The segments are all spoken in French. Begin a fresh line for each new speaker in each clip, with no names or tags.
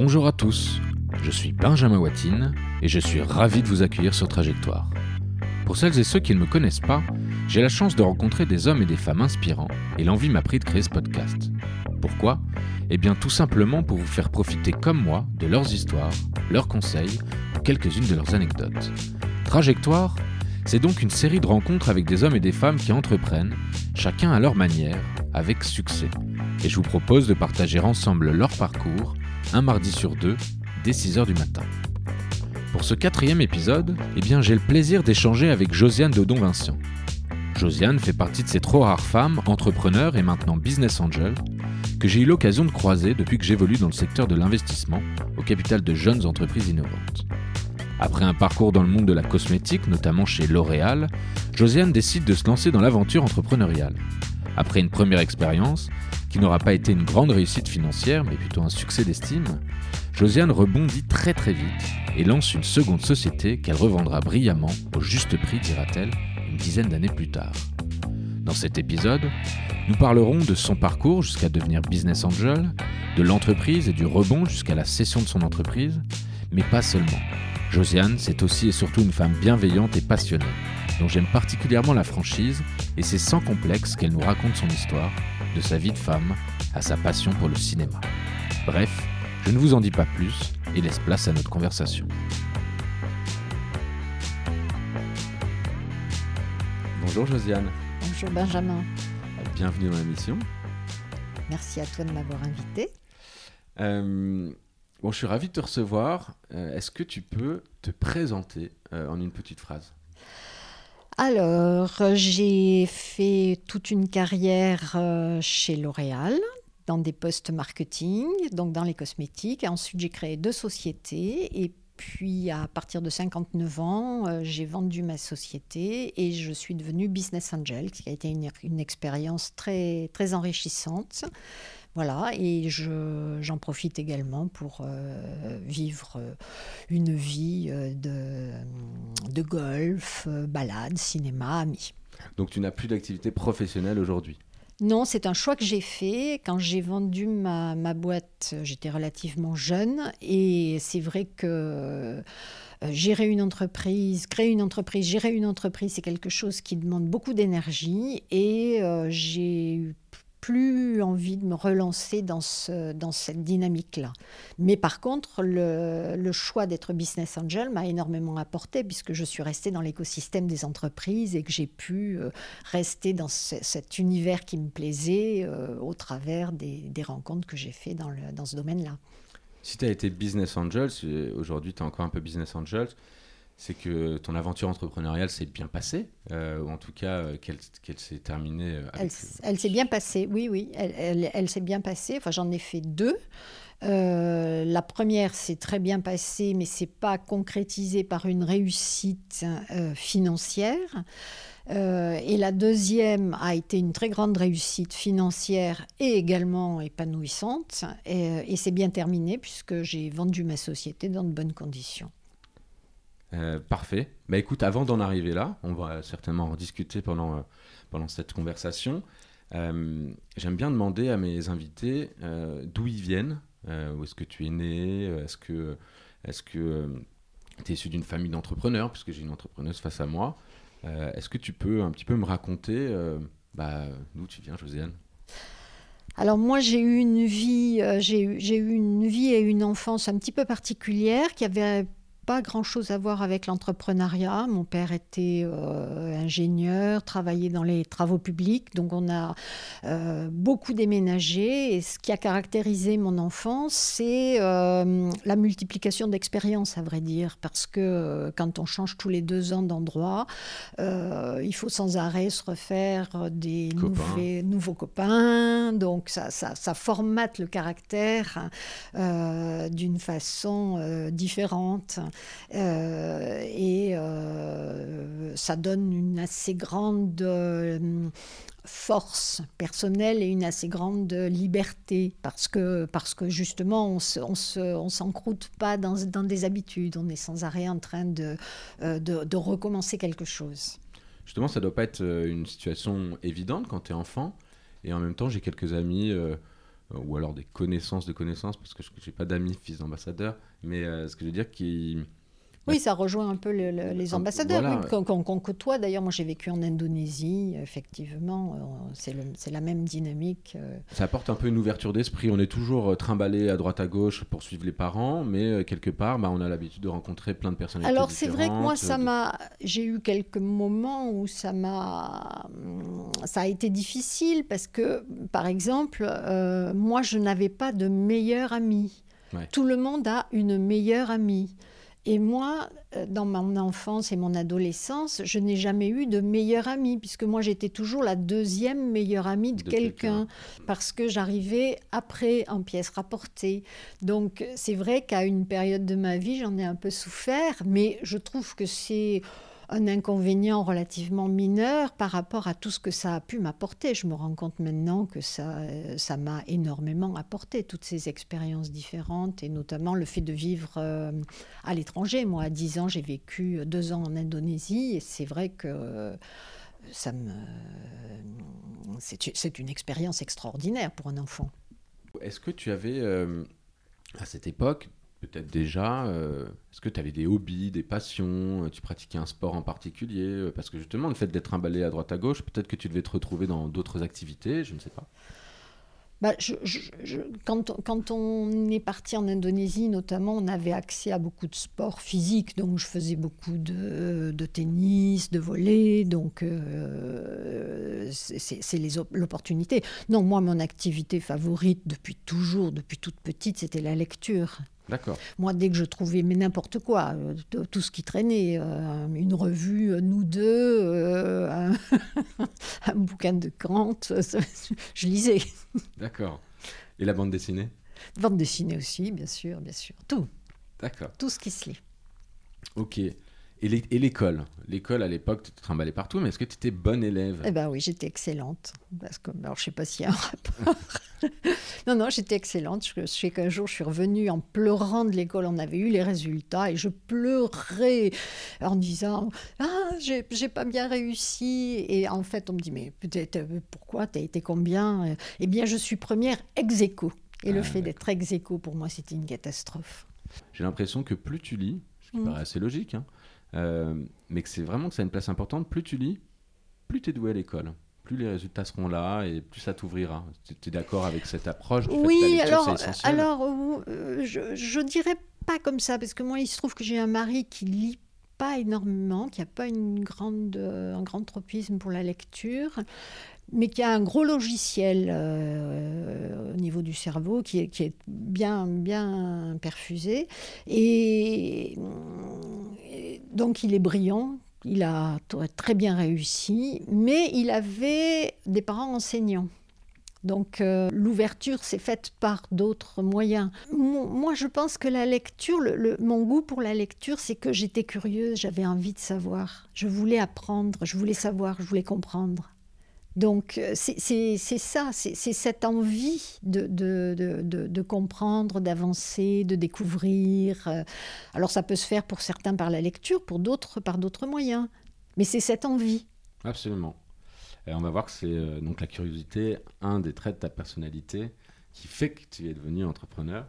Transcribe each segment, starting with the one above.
Bonjour à tous, je suis Benjamin Watine et je suis ravi de vous accueillir sur Trajectoire. Pour celles et ceux qui ne me connaissent pas, j'ai la chance de rencontrer des hommes et des femmes inspirants et l'envie m'a pris de créer ce podcast. Pourquoi? Eh bien tout simplement pour vous faire profiter comme moi de leurs histoires, leurs conseils ou quelques-unes de leurs anecdotes. Trajectoire, c'est donc une série de rencontres avec des hommes et des femmes qui entreprennent, chacun à leur manière, avec succès. Et je vous propose de partager ensemble leur parcours, un mardi sur deux, dès 6h du matin. Pour ce quatrième épisode, eh j'ai le plaisir d'échanger avec Josiane Dodon-Vincent. Josiane fait partie de ces trop rares femmes, entrepreneurs et maintenant business angel, que j'ai eu l'occasion de croiser depuis que j'évolue dans le secteur de l'investissement au capital de jeunes entreprises innovantes. Après un parcours dans le monde de la cosmétique, notamment chez L'Oréal, Josiane décide de se lancer dans l'aventure entrepreneuriale. Après une première expérience, qui n'aura pas été une grande réussite financière, mais plutôt un succès d'estime, Josiane rebondit très très vite et lance une seconde société qu'elle revendra brillamment au juste prix, dira-t-elle, une dizaine d'années plus tard. Dans cet épisode, nous parlerons de son parcours jusqu'à devenir business angel, de l'entreprise et du rebond jusqu'à la cession de son entreprise, mais pas seulement. Josiane, c'est aussi et surtout une femme bienveillante et passionnée, dont j'aime particulièrement la franchise, et c'est sans complexe qu'elle nous raconte son histoire, de sa vie de femme à sa passion pour le cinéma. Bref, je ne vous en dis pas plus et laisse place à notre conversation. Bonjour Josiane.
Bonjour Benjamin.
Bienvenue dans l'émission.
Merci à toi de m'avoir invité.
Euh, bon, je suis ravi de te recevoir. Euh, Est-ce que tu peux te présenter euh, en une petite phrase?
Alors, j'ai fait toute une carrière euh, chez L'Oréal dans des postes marketing, donc dans les cosmétiques. Ensuite, j'ai créé deux sociétés et puis à partir de 59 ans, euh, j'ai vendu ma société et je suis devenue business angel, qui a été une, une expérience très, très enrichissante. Voilà, et je- j'en profite également pour euh, vivre euh, une vie euh, de, de golf, balade, cinéma, amis.
Donc tu n'as plus d'activité professionnelle aujourd'hui?
Non, c'est un choix que j'ai fait. Quand j'ai vendu ma, ma boîte, j'étais relativement jeune et c'est vrai que gérer une entreprise, créer une entreprise, gérer une entreprise, c'est quelque chose qui demande beaucoup d'énergie et j'ai eu plus envie de me relancer dans, ce, dans cette dynamique-là. Mais par contre, le, choix d'être business angel m'a énormément apporté puisque je suis restée dans l'écosystème des entreprises et que j'ai pu euh, rester dans ce- cet univers qui me plaisait euh, au travers des, rencontres que j'ai fait dans, dans ce domaine-là.
Si tu as été business angel, aujourd'hui tu es encore un peu business angel, c'est que ton aventure entrepreneuriale s'est bien passée, euh, ou en tout cas euh, qu'elle s'est terminée euh,
Elle, elle s'est bien passée, oui, oui, elle, s'est bien passée. Enfin, j'en ai fait deux. La première s'est très bien passée, mais c'est pas concrétisé par une réussite financière. Et la deuxième a été une très grande réussite financière et également épanouissante. Et c'est bien terminé puisque j'ai vendu ma société dans de bonnes conditions.
Euh, parfait. Bah écoute, avant d'en arriver là, on va certainement en discuter pendant, euh, pendant cette conversation. Euh, J'aime bien demander à mes invités d'où ils viennent, où est-ce que tu es né, est-ce que est-ce que tu es issu d'une famille d'entrepreneurs, puisque j'ai une entrepreneuse face à moi. Est-ce que tu peux un petit peu me raconter bah, d'où tu viens, Josiane?
Alors moi j'ai eu une vie, j'ai eu une vie et une enfance un petit peu particulière qui avait pas grand-chose à voir avec l'entrepreneuriat. Mon père était euh, ingénieur, travaillait dans les travaux publics, donc on a euh, beaucoup déménagé. Et ce qui a caractérisé mon enfance, c'est euh, la multiplication d'expériences, à vrai dire, parce que quand on change tous les deux ans d'endroit, il faut sans arrêt se refaire des
Copains.
nouveaux, nouveaux copains. Donc ça, ça, ça formate le caractère d'une façon différente. Euh, et euh, ça donne une assez grande euh, force personnelle et une assez grande liberté parce que, parce que justement on se, on se, on s'encroute pas dans, dans des habitudes, on est sans arrêt en train de, de, recommencer quelque chose.
Justement, ça doit pas être une situation évidente quand tu es enfant. Et en même temps, j'ai quelques amis ou alors des connaissances de connaissances, parce que je n'ai pas d'amis fils d'ambassadeurs, mais ce que je veux dire, qui
oui, ça rejoint un peu les ambassadeurs qu'on côtoie. D'ailleurs, moi j'ai vécu en Indonésie, effectivement, euh, c'est la même dynamique. Euh.
Ça apporte un peu une ouverture d'esprit. On est toujours euh, trimballé à droite à gauche pour suivre les parents, mais quelque part, bah, on a l'habitude de rencontrer plein de personnes.
Alors c'est vrai que moi, ça m'a, j'ai eu quelques moments où ça m'a, ça a été difficile parce que, par exemple, moi je n'avais pas de meilleur ami. Tout le monde a une meilleure amie. Et moi, euh, dans mon enfance et mon adolescence, je n'ai jamais eu de meilleure amie, puisque moi j'étais toujours la deuxième meilleure amie de, quelqu'un, parce que j'arrivais après en pièces rapportées. Donc c'est vrai qu'à une période de ma vie, j'en ai un peu souffert, mais je trouve que c'est un inconvénient relativement mineur par rapport à tout ce que ça a pu m'apporter. Je me rends compte maintenant que ça, ça m'a énormément apporté, toutes ces expériences différentes, et notamment le fait de vivre euh, à l'étranger. Moi, à 10 ans, j'ai vécu deux ans en Indonésie, et c'est vrai que ça me... c'est une expérience extraordinaire pour un enfant.
Est-ce que tu avais, euh, à cette époque, peut-être déjà, euh, est-ce que tu avais des hobbies, des passions, euh, tu pratiquais un sport en particulier euh, Parce que justement, le fait d'être emballé à droite à gauche, peut-être que tu devais te retrouver dans d'autres activités, je ne sais pas.
Bah, quand, quand, on est parti en Indonésie, notamment, on avait accès à beaucoup de sports physiques. Donc, je faisais beaucoup de, de tennis, de volley. Donc, c'est l'opportunité. Non, moi, mon activité favorite depuis toujours, depuis toute petite, c'était la lecture.
D'accord.
Moi, dès que je trouvais mais n'importe quoi, euh, tout ce qui traînait, euh, une revue, euh, nous deux, un, bouquin de Kant, je lisais.
D'accord. Et la bande dessinée?
Bande dessinée aussi, bien sûr, bien sûr. Tout.
D'accord.
Tout ce qui se lit.
Ok. Et l'école L'école, à l'époque, tu te trimballais partout, mais est-ce que tu étais bonne élève?
Eh bien oui, j'étais excellente. Parce que, alors, je ne sais pas s'il y a un rapport. non, non, j'étais excellente. Je, sais qu'un jour, je suis revenue en pleurant de l'école. On avait eu les résultats et je pleurais en disant Ah, j'ai pas bien réussi. Et en fait, on me dit Mais peut-être, euh, pourquoi? Tu as été combien? Eh bien, je suis première ex aequo. Et le ah, fait d'être ex aequo, pour moi, c'était une catastrophe.
J'ai l'impression que plus tu lis, ce qui mmh. paraît assez logique, hein, mais que c'est vraiment que ça a une place importante. Plus tu lis, plus tu es doué à l'école plus les résultats seront là et plus ça t'ouvrira. Tu es d'accord avec cette approche
Oui, alors, alors euh, je, ne dirais pas comme ça, parce que moi, il se trouve que j'ai un mari qui lit pas énormément, qui n'a pas une grande, euh, un grand tropisme pour la lecture, mais qui a un gros logiciel au niveau du cerveau qui est, qui est bien, bien perfusé. Et donc il est brillant, il a très bien réussi, mais il avait des parents enseignants. Donc euh, l'ouverture s'est faite par d'autres moyens. Moi, je pense que la lecture, mon goût pour la lecture, c'est que j'étais curieuse, j'avais envie de savoir. Je voulais apprendre, je voulais savoir, je voulais comprendre. Donc euh, c'est ça, c'est cette envie de, comprendre, d'avancer, de découvrir. Euh. Alors ça peut se faire pour certains par la lecture, pour d'autres par d'autres moyens. Mais c'est cette envie.
Absolument. Et on va voir que c'est euh, donc la curiosité, un des traits de ta personnalité qui fait que tu es devenu entrepreneur.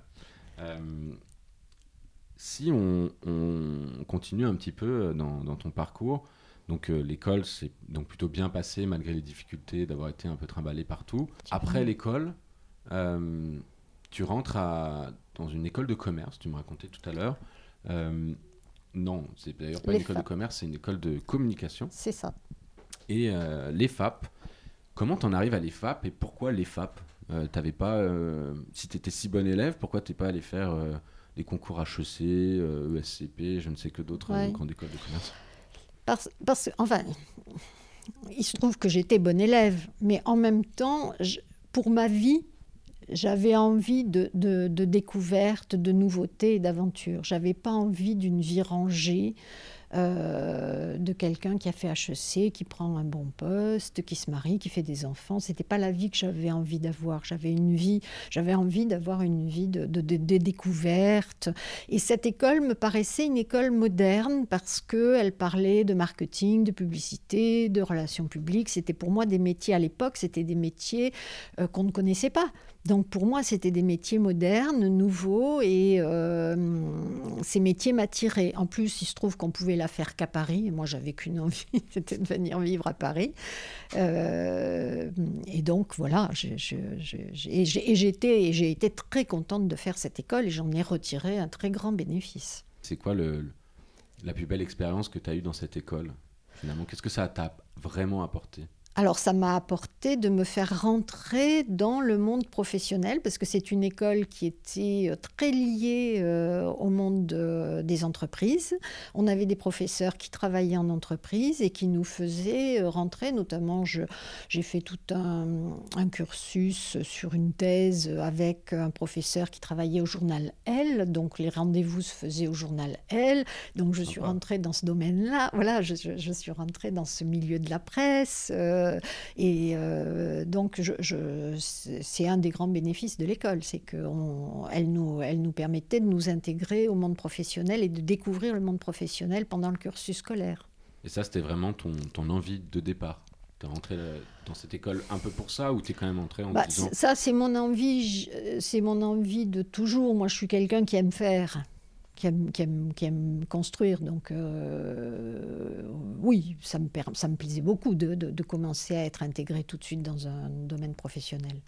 si on, on, continue un petit peu dans ton parcours, donc euh, l'école s'est donc plutôt bien passé malgré les difficultés d'avoir été un peu trimballé partout. Après l'école, euh, tu rentres à, dans une école de commerce, tu me racontais tout à l'heure. Euh, non, c'est d'ailleurs pas une école de commerce, c'est une école de communication.
C'est ça.
Et l'EFAP, comment tu en arrives à l'EFAP et pourquoi l'EFAP T'avais pas, si tu étais si bon élève, pourquoi tu n'es pas allé faire des concours HEC, ESCP, je ne sais que d'autres grandes écoles de commerce?
Parce, enfin, il se trouve que j'étais bonne élève, mais en même temps, pour ma vie, j'avais envie de, de, de découvertes, de nouveautés et d'aventures. J'avais pas envie d'une vie rangée euh, de quelqu'un qui a fait HEC, qui prend un bon poste, qui se marie, qui fait des enfants. C'était pas la vie que j'avais envie d'avoir. J'avais une vie, j'avais envie d'avoir une vie de, découverte. Et cette école me paraissait une école moderne parce que elle parlait de marketing, de publicité, de relations publiques. C'était pour moi des métiers à l'époque, c'était des métiers euh, qu'on ne connaissait pas Donc pour moi, c'était des métiers modernes, nouveaux, et euh, ces métiers m'attiraient. En plus, il se trouve qu'on pouvait la faire qu'à Paris. Et moi, j'avais qu'une envie, c'était de venir vivre à Paris. Euh, et donc voilà, j'ai j'étais et j'ai été très contente de faire cette école et j'en ai retiré un très grand bénéfice.
C'est quoi le, la plus belle expérience que tu as eue dans cette école Finalement, qu'est-ce que ça t'a vraiment apporté?
Alors ça m'a apporté de me faire rentrer dans le monde professionnel parce que c'est une école qui était euh, très liée euh, au monde des entreprises. On avait des professeurs qui travaillaient en entreprise et qui nous faisaient euh, rentrer, notamment j'ai fait tout un, cursus sur une thèse avec un professeur qui travaillait au journal Elle, donc les rendez-vous se faisaient au journal Elle, donc je suis rentrée dans ce domaine-là, voilà, je, suis rentrée dans ce milieu de la presse. Euh, et euh, donc, je, c'est un des grands bénéfices de l'école, c'est qu'elle nous, elle nous permettait de nous intégrer au monde professionnel et de découvrir le monde professionnel pendant le cursus scolaire.
Et ça, c'était vraiment ton, ton envie de départ tu es rentré dans cette école un peu pour ça ou tu es quand même entré en
bah, disant... Ça, c'est mon envie, c'est mon envie de toujours. Moi, je suis quelqu'un qui aime faire qui aime, construire. Donc euh, oui, ça me, plaisait beaucoup de, commencer à être intégré tout de suite dans un domaine professionnel.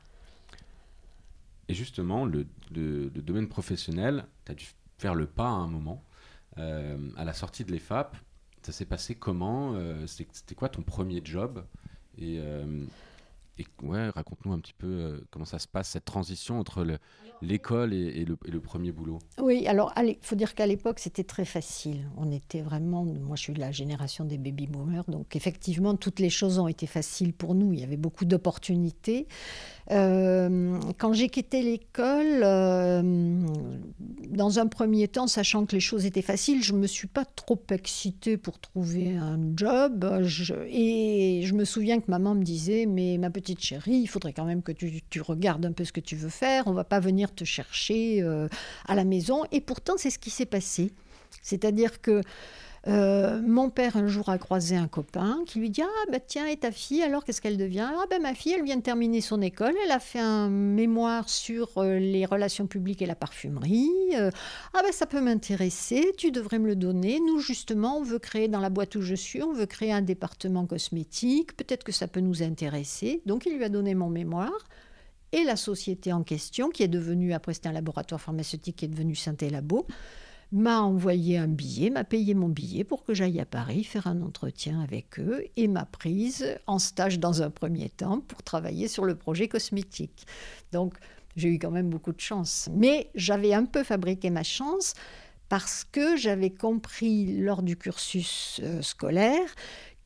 Et justement, le, domaine professionnel, tu as dû faire le pas à un moment. Euh, à la sortie de l'EFAP, ça s'est passé comment euh, C'était quoi ton premier job? Et raconte-nous un petit peu euh, comment ça se passe, cette transition entre l'école et, le, premier boulot.
Oui, alors il faut dire qu'à l'époque, c'était très facile. On était vraiment, moi je suis de la génération des baby boomers, donc effectivement, toutes les choses ont été faciles pour nous. Il y avait beaucoup d'opportunités. Euh, quand j'ai quitté l'école, euh, dans un premier temps, sachant que les choses étaient faciles, je ne me suis pas trop excitée pour trouver un job. et je me souviens que maman me disait, mais ma petite chérie, il faudrait quand même que tu, regardes un peu ce que tu veux faire. On va pas venir te chercher euh, à la maison. Et pourtant, c'est ce qui s'est passé. C'est-à-dire que euh, mon père un jour a croisé un copain qui lui dit Ah ben tiens, et ta fille alors qu'est-ce qu'elle devient? Ah ben ma fille elle vient de terminer son école, elle a fait un mémoire sur euh, les relations publiques et la parfumerie. ah ben ça peut m'intéresser, tu devrais me le donner. Nous justement on veut créer dans la boîte où je suis, on veut créer un département cosmétique, peut-être que ça peut nous intéresser. Donc il lui a donné mon mémoire. Et la société en question, qui est devenue, après c'était un laboratoire pharmaceutique qui est devenu Synthé Labo, m'a envoyé un billet, m'a payé mon billet pour que j'aille à Paris faire un entretien avec eux et m'a prise en stage dans un premier temps pour travailler sur le projet cosmétique. Donc j'ai eu quand même beaucoup de chance. Mais j'avais un peu fabriqué ma chance parce que j'avais compris lors du cursus euh, scolaire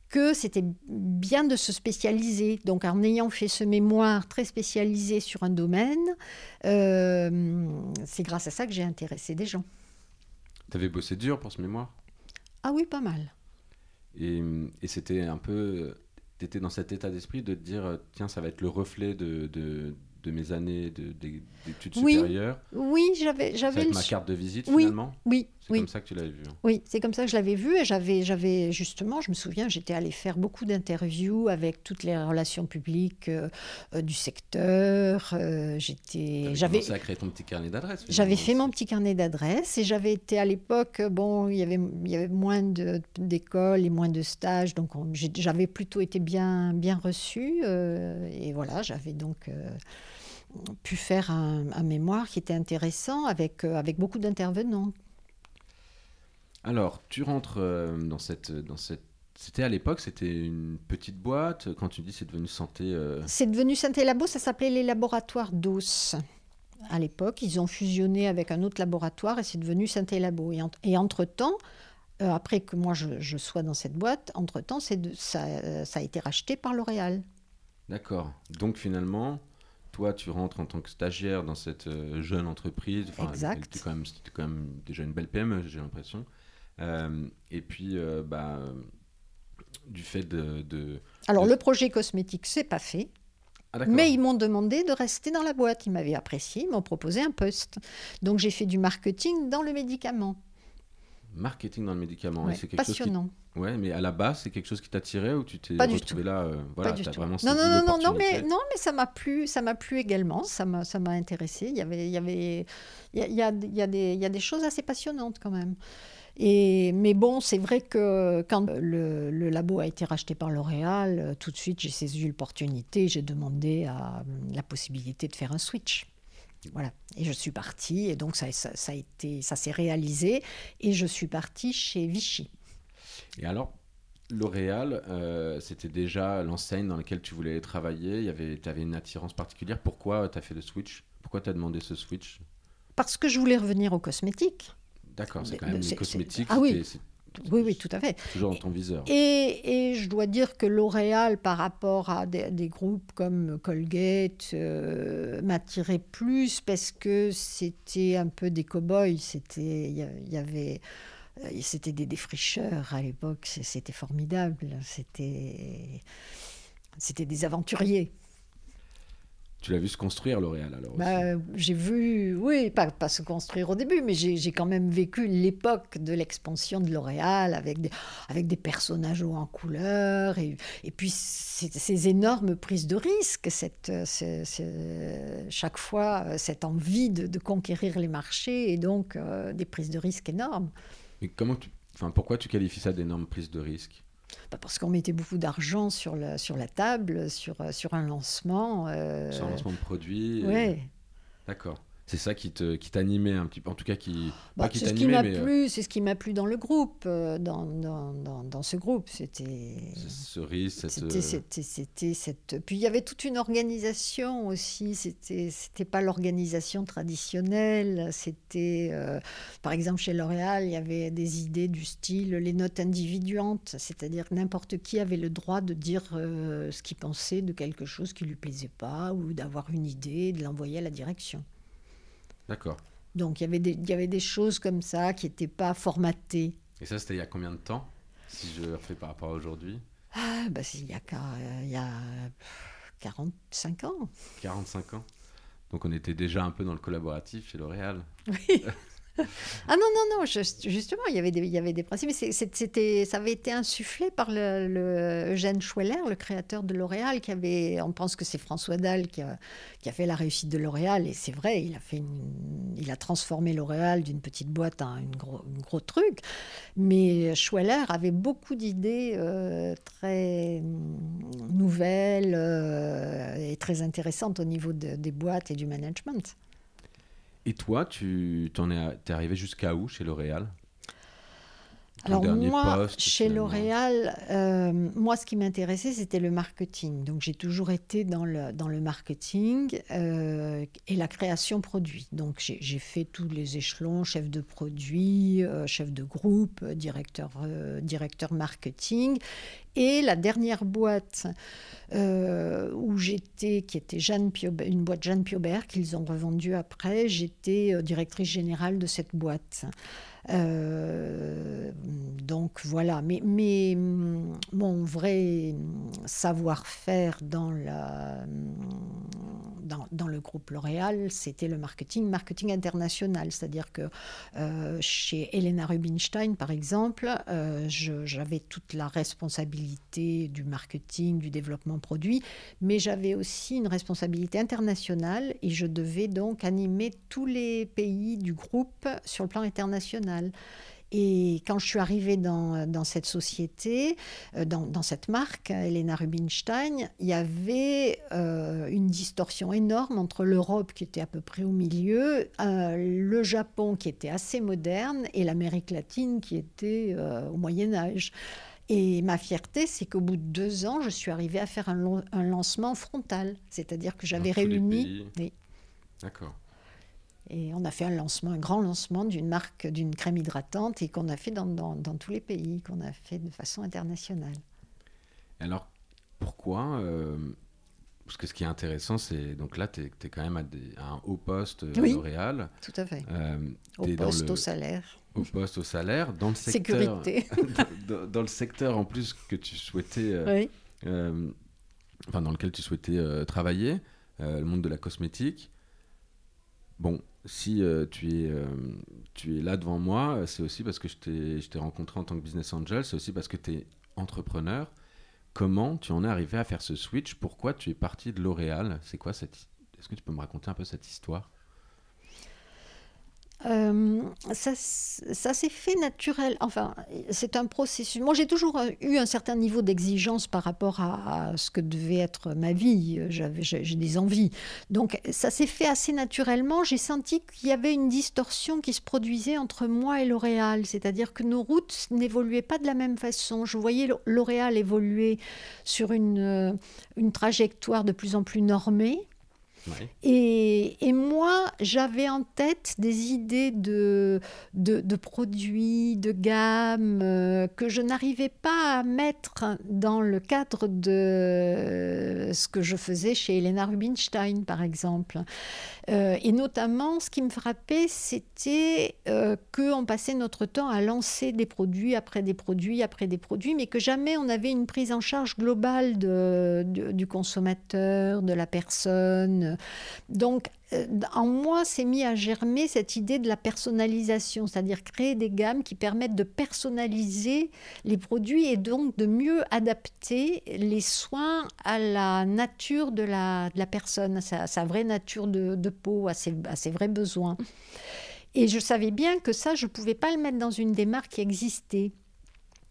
que c'était bien de se spécialiser. Donc en ayant fait ce mémoire très spécialisé sur un domaine, euh, c'est grâce à ça que j'ai intéressé des gens.
Tu avais bossé dur pour ce mémoire?
Ah oui, pas mal.
Et, et c'était un peu. Tu étais dans cet état d'esprit de te dire tiens, ça va être le reflet de, de, de mes années d'études
oui,
supérieures.
Oui, j'avais. j'avais
ma carte de visite
oui,
finalement?
Oui,
c'est comme ça que tu l'avais vu. Hein.
Oui, c'est comme ça que je l'avais vu. Et j'avais, j'avais justement, je me souviens, j'étais allée faire beaucoup d'interviews avec toutes les relations publiques euh, euh, du secteur. Euh, j'étais,
j'avais commencé à créer ton petit carnet d'adresses.
J'avais fait mon petit carnet d'adresses et j'avais été à l'époque, bon, il y avait, il y avait moins d'écoles et moins de stages, donc j'avais plutôt été bien, bien reçue. et voilà, j'avais donc pu faire un, un, mémoire qui était intéressant avec, avec beaucoup d'intervenants.
Alors, tu rentres euh, dans cette, dans cette c'était à l'époque, c'était une petite boîte. Quand tu dis c'est devenu Santé. Euh,
c'est devenu Santé Labo, ça s'appelait les laboratoires d'os. À l'époque, ils ont fusionné avec un autre laboratoire et c'est devenu Santé Labo. Et, entre-temps, euh, après que moi je, sois dans cette boîte, entre-temps, ça, ça a été racheté par L'Oréal.
D'accord. Donc finalement, toi, tu rentres en tant que stagiaire dans cette jeune entreprise.
exact.
C'était quand, quand, même déjà une belle PME, j'ai l'impression. Euh, et puis, euh, bah, du fait de,
Alors, le projet cosmétique, c'est pas fait. Ah, mais ils m'ont demandé de rester dans la boîte. Ils m'avaient apprécié, ils m'ont proposé un poste. Donc j'ai fait du marketing dans le médicament.
Marketing dans le médicament.
Ouais,
c'est quelque
passionnant.
Chose qui... Ouais, mais à la base, c'est quelque chose qui t'attirait ou tu t'es retrouvé
tout.
là euh, Voilà,
Pas du tout.
vraiment
Non, non, non, non, non, mais, non, mais ça m'a plu, ça m'a plu également, ça m'a, ça m'a intéressé. Il y avait, il y avait, il y a, il y a- il y a des, il y a des choses assez passionnantes quand même. Et, mais bon, c'est vrai que quand le, le labo a été racheté par L'Oréal, euh, tout de suite j'ai saisi l'opportunité, j'ai demandé à, euh, la possibilité de faire un switch. Voilà. Et je suis partie, et donc ça, ça, ça a été, ça s'est réalisé, et je suis partie chez Vichy.
Et alors, L'Oréal, euh, c'était déjà l'enseigne dans laquelle tu voulais travailler. Tu avais une attirance particulière. Pourquoi tu as fait le switch? Pourquoi tu as demandé ce switch?
Parce que je voulais revenir aux cosmétiques.
D'accord, c'est quand même
c'est-
cosmétiques.
ah oui. Oui, oui, tout à fait.
toujours dans ton viseur.
Et, et je dois dire que L'Oréal, par rapport à des, des groupes comme Colgate, euh, m'attirait plus parce que c'était un peu des cow-boys. C'était, il y avait, euh, c'était des défricheurs à l'époque. C'était formidable. C'était, c'était des aventuriers.
Tu l'as vu se construire, L'Oréal, alors aussi.
Bah, j'ai vu, oui, pas, pas se construire au début, mais j'ai quand même vécu l'époque de l'expansion de L'Oréal avec des, avec des personnages hauts en couleur et, et puis ces, ces énormes prises de risques, cette, ce- ce- chaque fois cette envie de, de conquérir les marchés et donc euh, des prises de risques énormes.
Mais comment tu... enfin, pourquoi tu qualifies ça d'énorme prise de risque?
Bah, parce qu'on mettait beaucoup d'argent sur, la- sur la table, sur, euh, sur un lancement. euh,
Sur un lancement de produit et-
ouais.
D'accord. C'est ça qui te qui t'animait un petit peu. En tout cas, qui.
Bah,
qui
c'est ce qui m'a
mais. euh,
plu, c'est ce qui m'a plu dans le groupe, euh, dans, dans, dans, dans ce groupe. C'était,
ce- ce risque, cette.
c'était,
euh,
c'était, c'était cette. Puis il y avait toute une organisation aussi. C'était, c'était pas l'organisation traditionnelle. C'était, euh, par exemple, chez L'Oréal, il y avait des idées du style les notes individuantes, c'est-à-dire que n'importe qui avait le droit de dire euh, ce qu'il pensait de quelque chose qui lui plaisait pas ou d'avoir une idée, de l'envoyer à la direction.
D'accord.
Donc il y avait des, il y avait des choses comme ça qui n'étaient pas formatées.
Et ça, c'était il y a combien de temps Si je refais par rapport à aujourd'hui?
Ah, bah, il y a, qu'à- euh, il y a pff, 45 ans.
45 ans. Donc on était déjà un peu dans le collaboratif chez L'Oréal.
Oui. ah non, non, non, juste- justement, il y avait des, il y avait des principes. mais C'était, ça avait été insufflé par le, Eugène Schweller, le créateur de L'Oréal, qui avait, on pense que c'est François Dalle qui a, fait la réussite de L'Oréal, et c'est vrai, il a, fait il a transformé L'Oréal d'une petite boîte gros, un gros truc. Mais Schweller avait beaucoup d'idées euh, très nouvelles euh, et très intéressantes au niveau de- des boîtes et du management.
Et toi, tu t'en es, t'es arrivé jusqu'à où chez L'Oréal?
Alors moi,
poste,
chez. L'Oréal, euh, moi, ce qui m'intéressait, c'était le marketing. Donc, j'ai toujours été dans le, dans le marketing euh, et la création produit. Donc, j'ai fait tous les échelons, chef de produit, euh, chef de groupe, directeur, directeur marketing. Et la dernière boîte euh, où j'étais, qui était une boîte Jeanne Piaubert, qu'ils ont revendue après, j'étais euh, directrice générale de cette boîte. Euh, donc voilà, mais, hum, mon vrai hum, savoir-faire hum, dans, le groupe L'Oréal, c'était le marketing, marketing international. C'est-à-dire que chez Elena Rubinstein, par exemple, j'avais toute la responsabilité du marketing, du développement produit, mais j'avais aussi une responsabilité internationale et je devais donc animer tous les pays du groupe sur le plan international. Et quand je suis arrivée dans, dans cette société, euh, dans, cette marque, Elena Rubinstein, il y avait euh, une distorsion énorme entre l'Europe qui était à peu près au milieu, euh, le Japon qui était assez moderne et l'Amérique latine qui était au Moyen Âge. Et ma fierté, c'est qu'au bout de deux ans, je suis arrivée à faire un, long- un lancement frontal. C'est-à-dire que j'avais réuni... Oui.
D'accord.
Et on a fait un lancement, un grand lancement d'une marque, d'une crème hydratante et qu'on a fait dans, dans- dans tous les pays, qu'on a fait de façon internationale.
Alors, pourquoi euh, Parce que ce qui est intéressant, c'est. Donc là, tu es, quand même à, des- à un haut poste à
Oui.
L'Oréal.
Tout à fait.
Euh,
Au poste,
le-
au salaire.
Au poste, au salaire, dans le secteur.
Sécurité.
dans, dans le secteur en plus que tu souhaitais. euh,
oui.
euh, enfin, dans lequel tu souhaitais euh, travailler, le monde de la cosmétique. Bon, si tu, es, tu es là devant moi, c'est aussi parce que je t'ai rencontré en tant que business angel, c'est aussi parce que tu es entrepreneur. Comment tu en es arrivé à faire ce switch? Pourquoi tu es parti de L'Oréal? C'est quoi cette Est-ce que tu peux me raconter un peu cette histoire?
Euh, ça, ça s'est fait naturel. Enfin, c'est un processus. Moi, j'ai toujours eu un certain niveau d'exigence par rapport à, ce que devait être ma vie. J'avais, j'ai des envies. Donc, ça s'est fait assez naturellement. J'ai senti qu'il y avait une distorsion qui se produisait entre moi et L'Oréal. C'est-à-dire que nos routes n'évoluaient pas de la même façon. Je voyais L'Oréal évoluer sur une, une trajectoire de plus en plus normée et, moi, j'avais en tête des idées de, produits, de gamme, euh, que je n'arrivais pas à mettre dans le cadre de ce que je faisais chez Elena Rubinstein, par exemple. Euh, et notamment, ce qui me frappait, c'était euh, qu'on passait notre temps à lancer des produits après des produits après des produits, mais que jamais on avait une prise en charge globale du consommateur, de la personne. Donc, euh, en moi, s'est mis à germer cette idée de la personnalisation, c'est-à-dire créer des gammes qui permettent de personnaliser les produits et donc de mieux adapter les soins à la nature de la, de la personne, à sa, vraie nature de, de peau, à ses, à ses, vrais besoins. Et je savais bien que ça, je ne pouvais pas le mettre dans une des marques qui existait.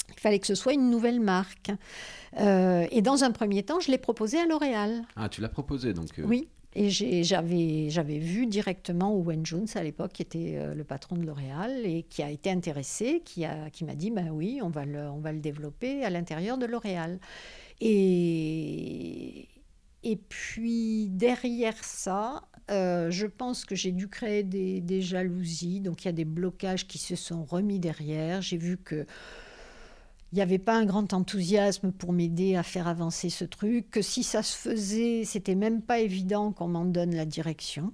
Il fallait que ce soit une nouvelle marque. Euh, et dans un premier temps, je l'ai proposé à L'Oréal.
Ah, tu l'as proposé donc
euh, Oui. Et j'avais vu directement Owen Jones à l'époque, qui était euh, le patron de L'Oréal, et qui a été intéressé, qui m'a qui dit ben oui, on va le, on va le développer à l'intérieur de L'Oréal. Et, et puis derrière ça, euh, je pense que j'ai dû créer des, des, jalousies, donc il y a des blocages qui se sont remis derrière. J'ai vu que il n'y avait pas un grand enthousiasme pour m'aider à faire avancer ce truc, que si ça se faisait, c'était même pas évident qu'on m'en donne la direction,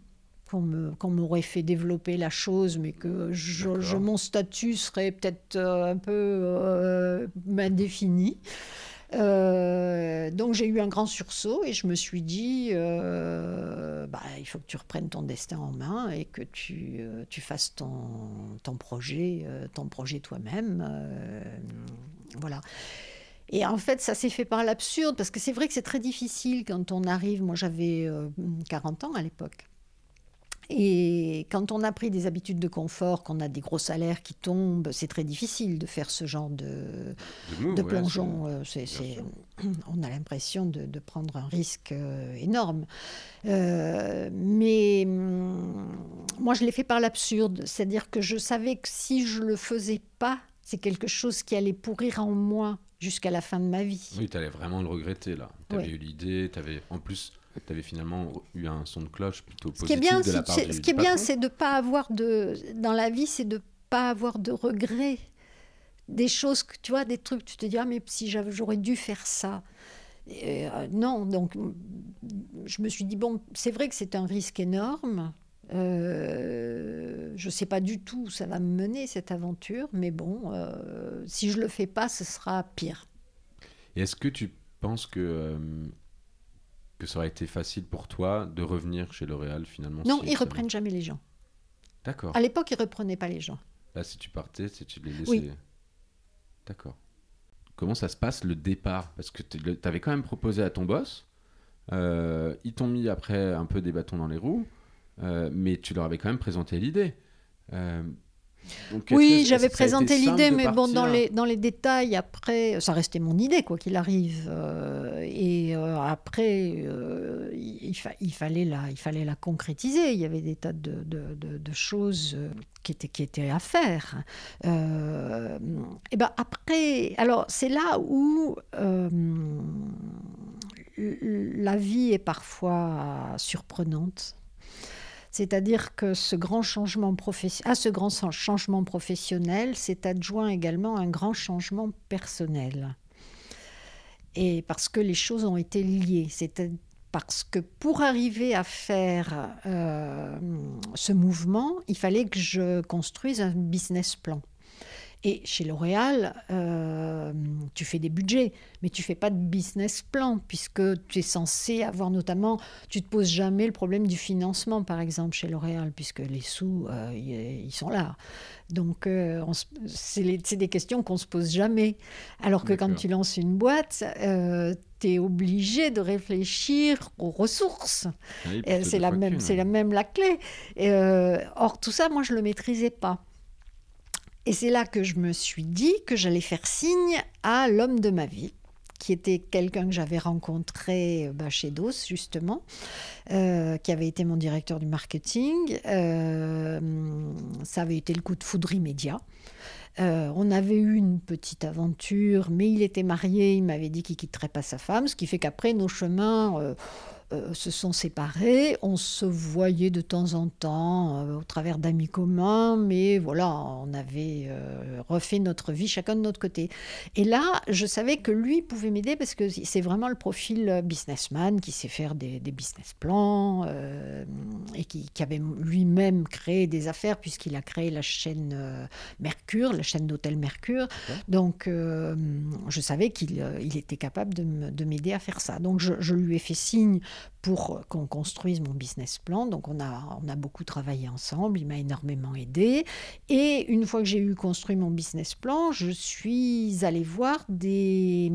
qu'on m'aurait fait développer la chose, mais que je, mon statut serait peut-être euh, un peu euh, indéfini. Euh, donc j'ai eu un grand sursaut et je me suis dit, euh, bah, il faut que tu reprennes ton destin en main et que tu, euh, tu fasses ton, ton projet, ton projet toi-même. Voilà. Et en fait, ça s'est fait par l'absurde, parce que c'est vrai que c'est très difficile quand on arrive. Moi, j'avais 40 ans à l'époque. Et quand on a pris des habitudes de confort, qu'on a des gros salaires qui tombent, c'est très difficile de faire ce genre de, de, plongeon. Euh, on a l'impression de, prendre un risque euh, énorme. Euh, mais hum, moi, je l'ai fait par l'absurde. C'est-à-dire que je savais que si je ne le faisais pas, c'est quelque chose qui allait pourrir en moi jusqu'à la fin de ma vie.
Oui, tu allais vraiment le regretter là. Tu avais eu l'idée, tu avais en plus tu avais finalement eu un son de cloche plutôt positif ce qui est bien, de la part
Ce qui est bien, c'est de pas avoir de dans la vie, c'est de pas avoir de regrets, des choses que tu vois, des trucs, tu te dis ah mais si j'aurais dû faire ça. Euh, non, donc je me suis dit bon, c'est vrai que c'est un risque énorme. Euh, je ne sais pas du tout où ça va me mener cette aventure, mais bon, euh, si je le fais pas, ce sera pire.
Et est-ce que tu penses que que ça aurait été facile pour toi de revenir chez L'Oréal finalement
Non, ils reprennent jamais les gens.
D'accord.
À l'époque, ils reprenaient pas les gens.
Là, si tu partais, si tu les laissais. Oui. D'accord. Comment ça se passe le départ? Parce que tu avais quand même proposé à ton boss. Euh, ils t'ont mis après un peu des bâtons dans les roues, euh, mais tu leur avais quand même présenté l'idée. Euh,
oui, j'avais présenté l'idée, mais bon, dans les, dans les détails, après, ça restait mon idée, quoi qu'il arrive. Euh, et euh, après, euh, il, il, fallait la, il fallait la concrétiser. Il y avait des tas de, de, de, choses qui étaient, qui étaient à faire. et ben après, alors c'est là où la vie est parfois surprenante. C'est-à-dire que ce grand changement à ce grand changement professionnel s'est adjoint également un grand changement personnel. Et parce que les choses ont été liées. C'est parce que pour arriver à faire euh, ce mouvement, il fallait que je construise un business plan. Et chez L'Oréal, euh, tu fais des budgets, mais tu fais pas de business plan, puisque tu es censé avoir notamment, tu te poses jamais le problème du financement, par exemple, chez L'Oréal, puisque les sous, euh, ils sont là. Donc, euh, c'est des questions qu'on se pose jamais. Alors que quand tu lances une boîte, tu es obligé de réfléchir aux ressources. Ah c'est la, même, la même la clé. or, tout ça, moi, je le maîtrisais pas. Et c'est là que je me suis dit que j'allais faire signe à l'homme de ma vie, qui était quelqu'un que j'avais rencontré euh, bah, chez DOS, justement, euh, qui avait été mon directeur du marketing. Euh, ça avait été le coup de foudre immédiat. on avait eu une petite aventure, mais il était marié, il m'avait dit qu'il quitterait pas sa femme, ce qui fait qu'après nos chemins euh, se sont séparés. On se voyait de temps en temps euh, au travers d'amis communs, mais voilà, on avait euh, refait notre vie chacun de notre côté. Et là, je savais que lui pouvait m'aider parce que c'est vraiment le profil businessman qui sait faire des, business plans et qui, avait lui-même créé des affaires puisqu'il a créé la chaîne Mercure, la chaîne d'hôtel Mercure. Donc, je savais qu'il il était capable de m'aider à faire ça. Donc, je, je lui ai fait signe pour qu'on construise mon business plan. Donc on a, on a beaucoup travaillé ensemble, il m'a énormément aidé. Et une fois que j'ai eu construit mon business plan, je suis allée voir des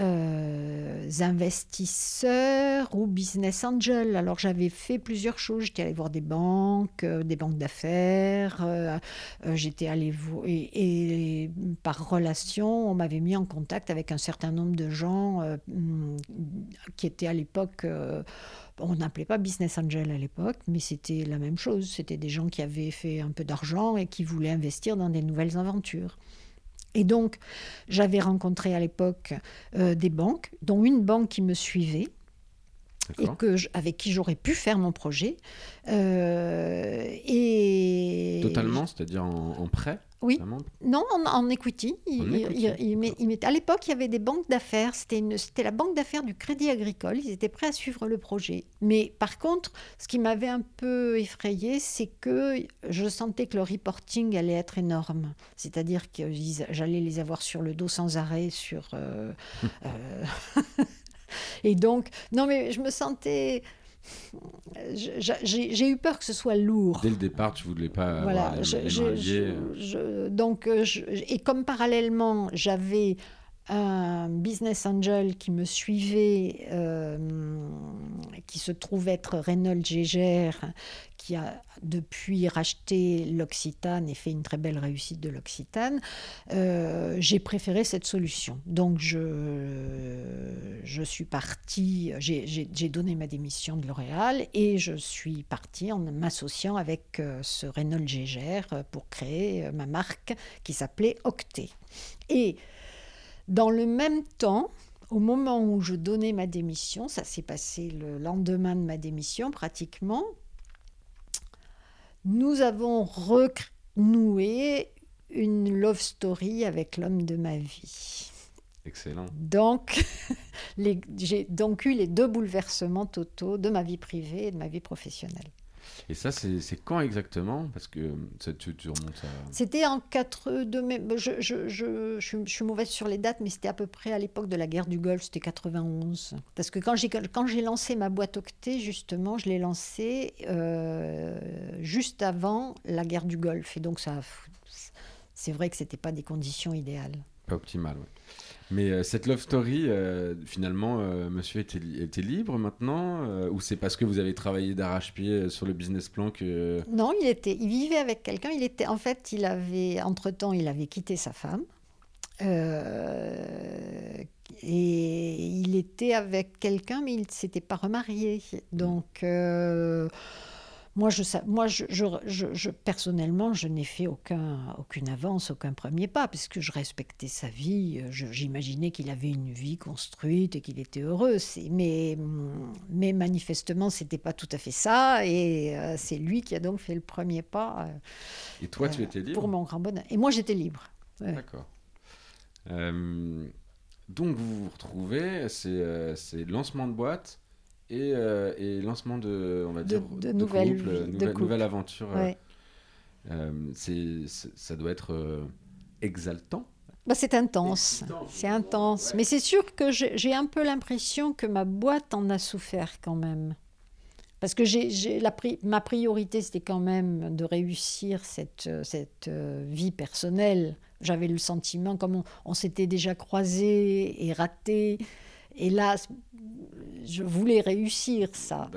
euh, investisseurs ou business angels. Alors j'avais fait plusieurs choses. J'étais allée voir des banques, euh, des banques d'affaires. Euh, j'étais allée voir et, et, par relation, on m'avait mis en contact avec un certain nombre de gens hmm, qui étaient à l'époque on n'appelait pas business angel à l'époque, mais c'était la même chose. C'était des gens qui avaient fait un peu d'argent et qui voulaient investir dans des nouvelles aventures. Et donc, j'avais rencontré à l'époque euh, des banques, dont une banque qui me suivait, et que avec qui j'aurais pu faire mon projet. Euh, et
Totalement, c'est-à-dire en prêt
oui. Non, en, equity. Il, à l'époque, il y avait des banques d'affaires. C'était la banque d'affaires du Crédit Agricole. Ils étaient prêts à suivre le projet. Mais par contre, ce qui m'avait un peu effrayé, c'est que je sentais que le reporting allait être énorme. C'est-à-dire que j'allais les avoir sur le dos sans arrêt. Sur, euh, euh, Et donc, non, mais je me sentais j'ai eu peur que ce soit lourd.
Dès le départ, tu voulais pas. Voilà,
donc, euh, et comme parallèlement, j'avais un business angel qui me suivait, euh, qui se trouve être Reynolds Gégère, qui a depuis racheté l'Occitane et fait une très belle réussite de l'Occitane, euh, j'ai préféré cette solution. Donc je, je suis partie, j'ai donné ma démission de L'Oréal et je suis partie en m'associant avec euh, ce Reynolds Gégère pour créer ma marque qui s'appelait Octet. Et dans le même temps, au moment où je donnais ma démission, ça s'est passé le lendemain de ma démission pratiquement, nous avons renoué une love story avec l'homme de ma vie.
Excellent.
Donc, j'ai donc eu les deux bouleversements totaux de ma vie privée et de ma vie professionnelle.
Et ça, c'est quand exactement? Parce que ça, tu, remontes à...
C'était en 4 de mai. Je, je, je, je, suis mauvaise sur les dates, mais c'était à peu près à l'époque de la guerre du Golfe, c'était 91. Parce que quand j'ai lancé ma boîte octet, justement, je l'ai lancée euh, juste avant la guerre du Golfe. Et donc, ça, c'est vrai que ce n'était pas des conditions idéales.
Pas optimales, oui. Mais euh, cette love story, euh, finalement, euh, monsieur était, libre maintenant Ou c'est parce que vous avez travaillé d'arrache-pied sur le business plan que...
Non, il, était, il vivait avec quelqu'un. Il était, en fait, il avait, entre-temps, il avait quitté sa femme. et il était avec quelqu'un, mais il ne s'était pas remarié. Donc... Moi, je, moi je, je, personnellement, je n'ai fait aucun, aucune avance, aucun premier pas, parce que je respectais sa vie. J'imaginais qu'il avait une vie construite et qu'il était heureux. Mais, mais manifestement, c'était pas tout à fait ça. Et euh, c'est lui qui a donc fait le premier pas. Euh,
et toi, tu étais libre?
Pour mon grand bonheur. Et moi, j'étais libre.
D'accord. Euh, donc, vous vous retrouvez, c'est lancement de boîte et, euh, et, lancement de, on va dire,
de, nouvelles,
couple, nouvelle, aventure. Euh. c'est, ça doit être exaltant.
Bah, c'est intense, c'est intense. Mais c'est sûr que j'ai un peu l'impression que ma boîte en a souffert quand même. Parce que j'ai, la, ma priorité, c'était quand même de réussir cette, cette vie personnelle. J'avais le sentiment, comme on, on s'était déjà croisés et ratés, et là, je voulais réussir ça.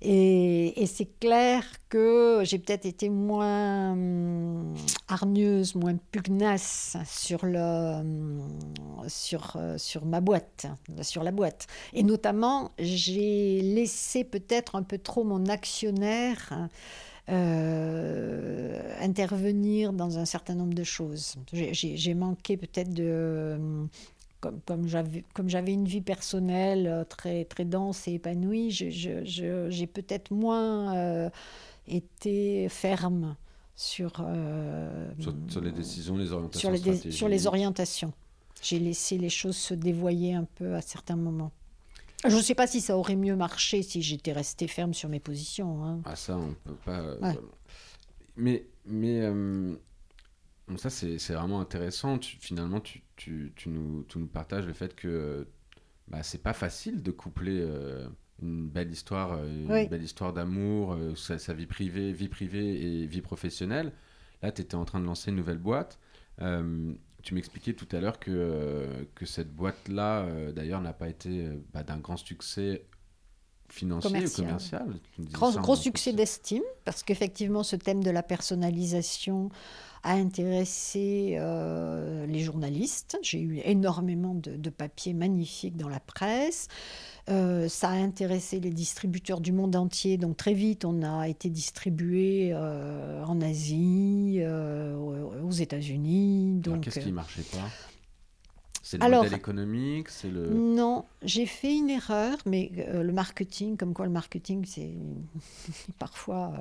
Et, et c'est clair que j'ai peut-être été moins hum, hargneuse, moins pugnace sur, le, hum, sur, euh, sur ma boîte, sur la boîte. Et notamment, j'ai laissé peut-être un peu trop mon actionnaire. Euh, intervenir dans un certain nombre de choses. J'ai manqué peut-être de, hum, comme, comme j'avais une vie personnelle euh, très, très dense et épanouie, j'ai peut-être moins euh, été ferme sur,
euh, sur, les décisions, les orientations.
Sur les, sur les orientations. J'ai laissé les choses se dévoyer un peu à certains moments. Je ne sais pas si ça aurait mieux marché si j'étais restée ferme sur mes positions. Hein.
Ah ça, on ne peut pas... Mais, mais donc ça, c'est vraiment intéressant. finalement, tu, tu, tu, nous, tu, nous, partages le fait que bah, c'est pas facile de coupler euh, une belle histoire, euh, une belle histoire d'amour, euh, sa, vie privée, vie privée et vie professionnelle. Là, tu étais en train de lancer une nouvelle boîte. tu m'expliquais tout à l'heure que, que cette boîte-là, d'ailleurs, n'a pas été bah, d'un grand succès financier commercial. ou commercial.
Gros, gros succès d'estime, parce qu'effectivement, ce thème de la personnalisation a intéressé euh, les journalistes. J'ai eu énormément de, papiers magnifiques dans la presse. Euh, ça a intéressé les distributeurs du monde entier. Donc très vite, on a été distribué euh, en Asie, aux États-Unis.
Qu'est-ce qui marchait pas? C'est le modèle économique le...
Non, j'ai fait une erreur, mais le marketing, comme quoi le marketing, c'est parfois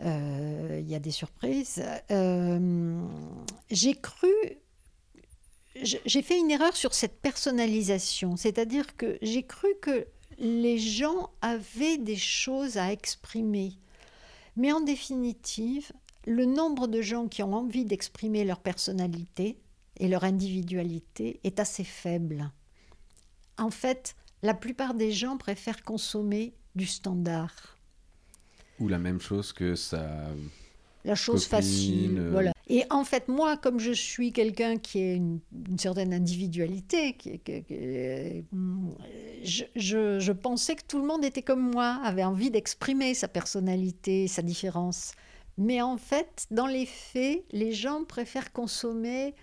euh, il y a des surprises. Euh, j'ai cru j'ai fait une erreur sur cette personnalisation, c'est-à-dire que j'ai cru que les gens avaient des choses à exprimer. Mais en définitive, le nombre de gens qui ont envie d'exprimer leur personnalité et leur individualité est assez faible. En fait, la plupart des gens préfèrent consommer du standard.
Ou la même chose que ça.
La chose facile, euh, voilà. Et en fait, moi, comme je suis quelqu'un qui a une, certaine individualité, qui, je, je, je, pensais que tout le monde était comme moi, avait envie d'exprimer sa personnalité, sa différence. Mais en fait, dans les faits, les gens préfèrent consommer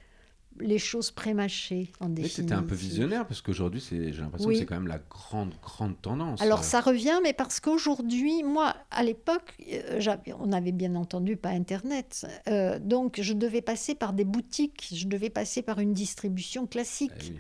les choses prémâchées en définitive.
c'était un peu visionnaire parce qu'aujourd'hui, j'ai l'impression que c'est quand même la grande, grande tendance.
Alors ça revient, mais parce qu'aujourd'hui, moi, à l'époque, euh, on n'avait bien entendu pas Internet. Euh, donc je devais passer par des boutiques, je devais passer par une distribution classique.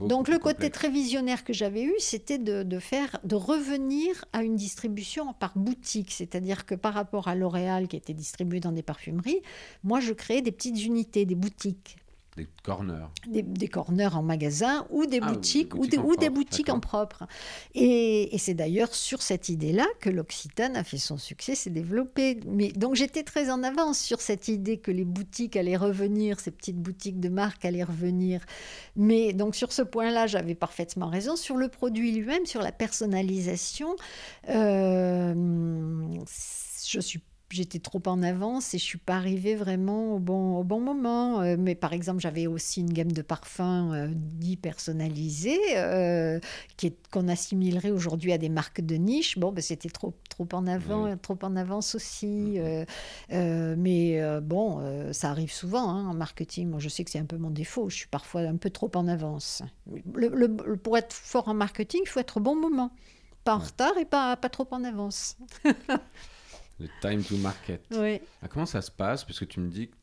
Eh donc le côté très visionnaire que j'avais eu, c'était de, de, faire, de revenir à une distribution par boutique. C'est-à-dire que par rapport à L'Oréal qui était distribué dans des parfumeries, moi je créais des petites unités, des boutiques.
Des corners.
Des, corners en magasin ou des ah, boutiques, ou des, ou des boutiques en propre. Et, c'est d'ailleurs sur cette idée-là que l'Occitane a fait son succès, s'est développé. Mais, donc j'étais très en avance sur cette idée que les boutiques allaient revenir, ces petites boutiques de marque allaient revenir. Mais donc sur ce point-là, j'avais parfaitement raison. Sur le produit lui-même, sur la personnalisation, euh, je suis j'étais trop en avance et je suis pas arrivée vraiment au bon, au bon moment. Euh, mais par exemple, j'avais aussi une gamme de parfums euh, dits personnalisés euh, qu'on assimilerait aujourd'hui à des marques de niche. Bon, ben, c'était trop, trop, en avant, trop en avance aussi. Mm-hmm. mais bon, ça arrive souvent hein, en marketing. Moi, je sais que c'est un peu mon défaut. Je suis parfois un peu trop en avance. Le, pour être fort en marketing, il faut être au bon moment. Pas en retard et pas, pas trop en avance.
Le time to market.
Oui.
Ah, comment ça se passe? Parce que tu me dis que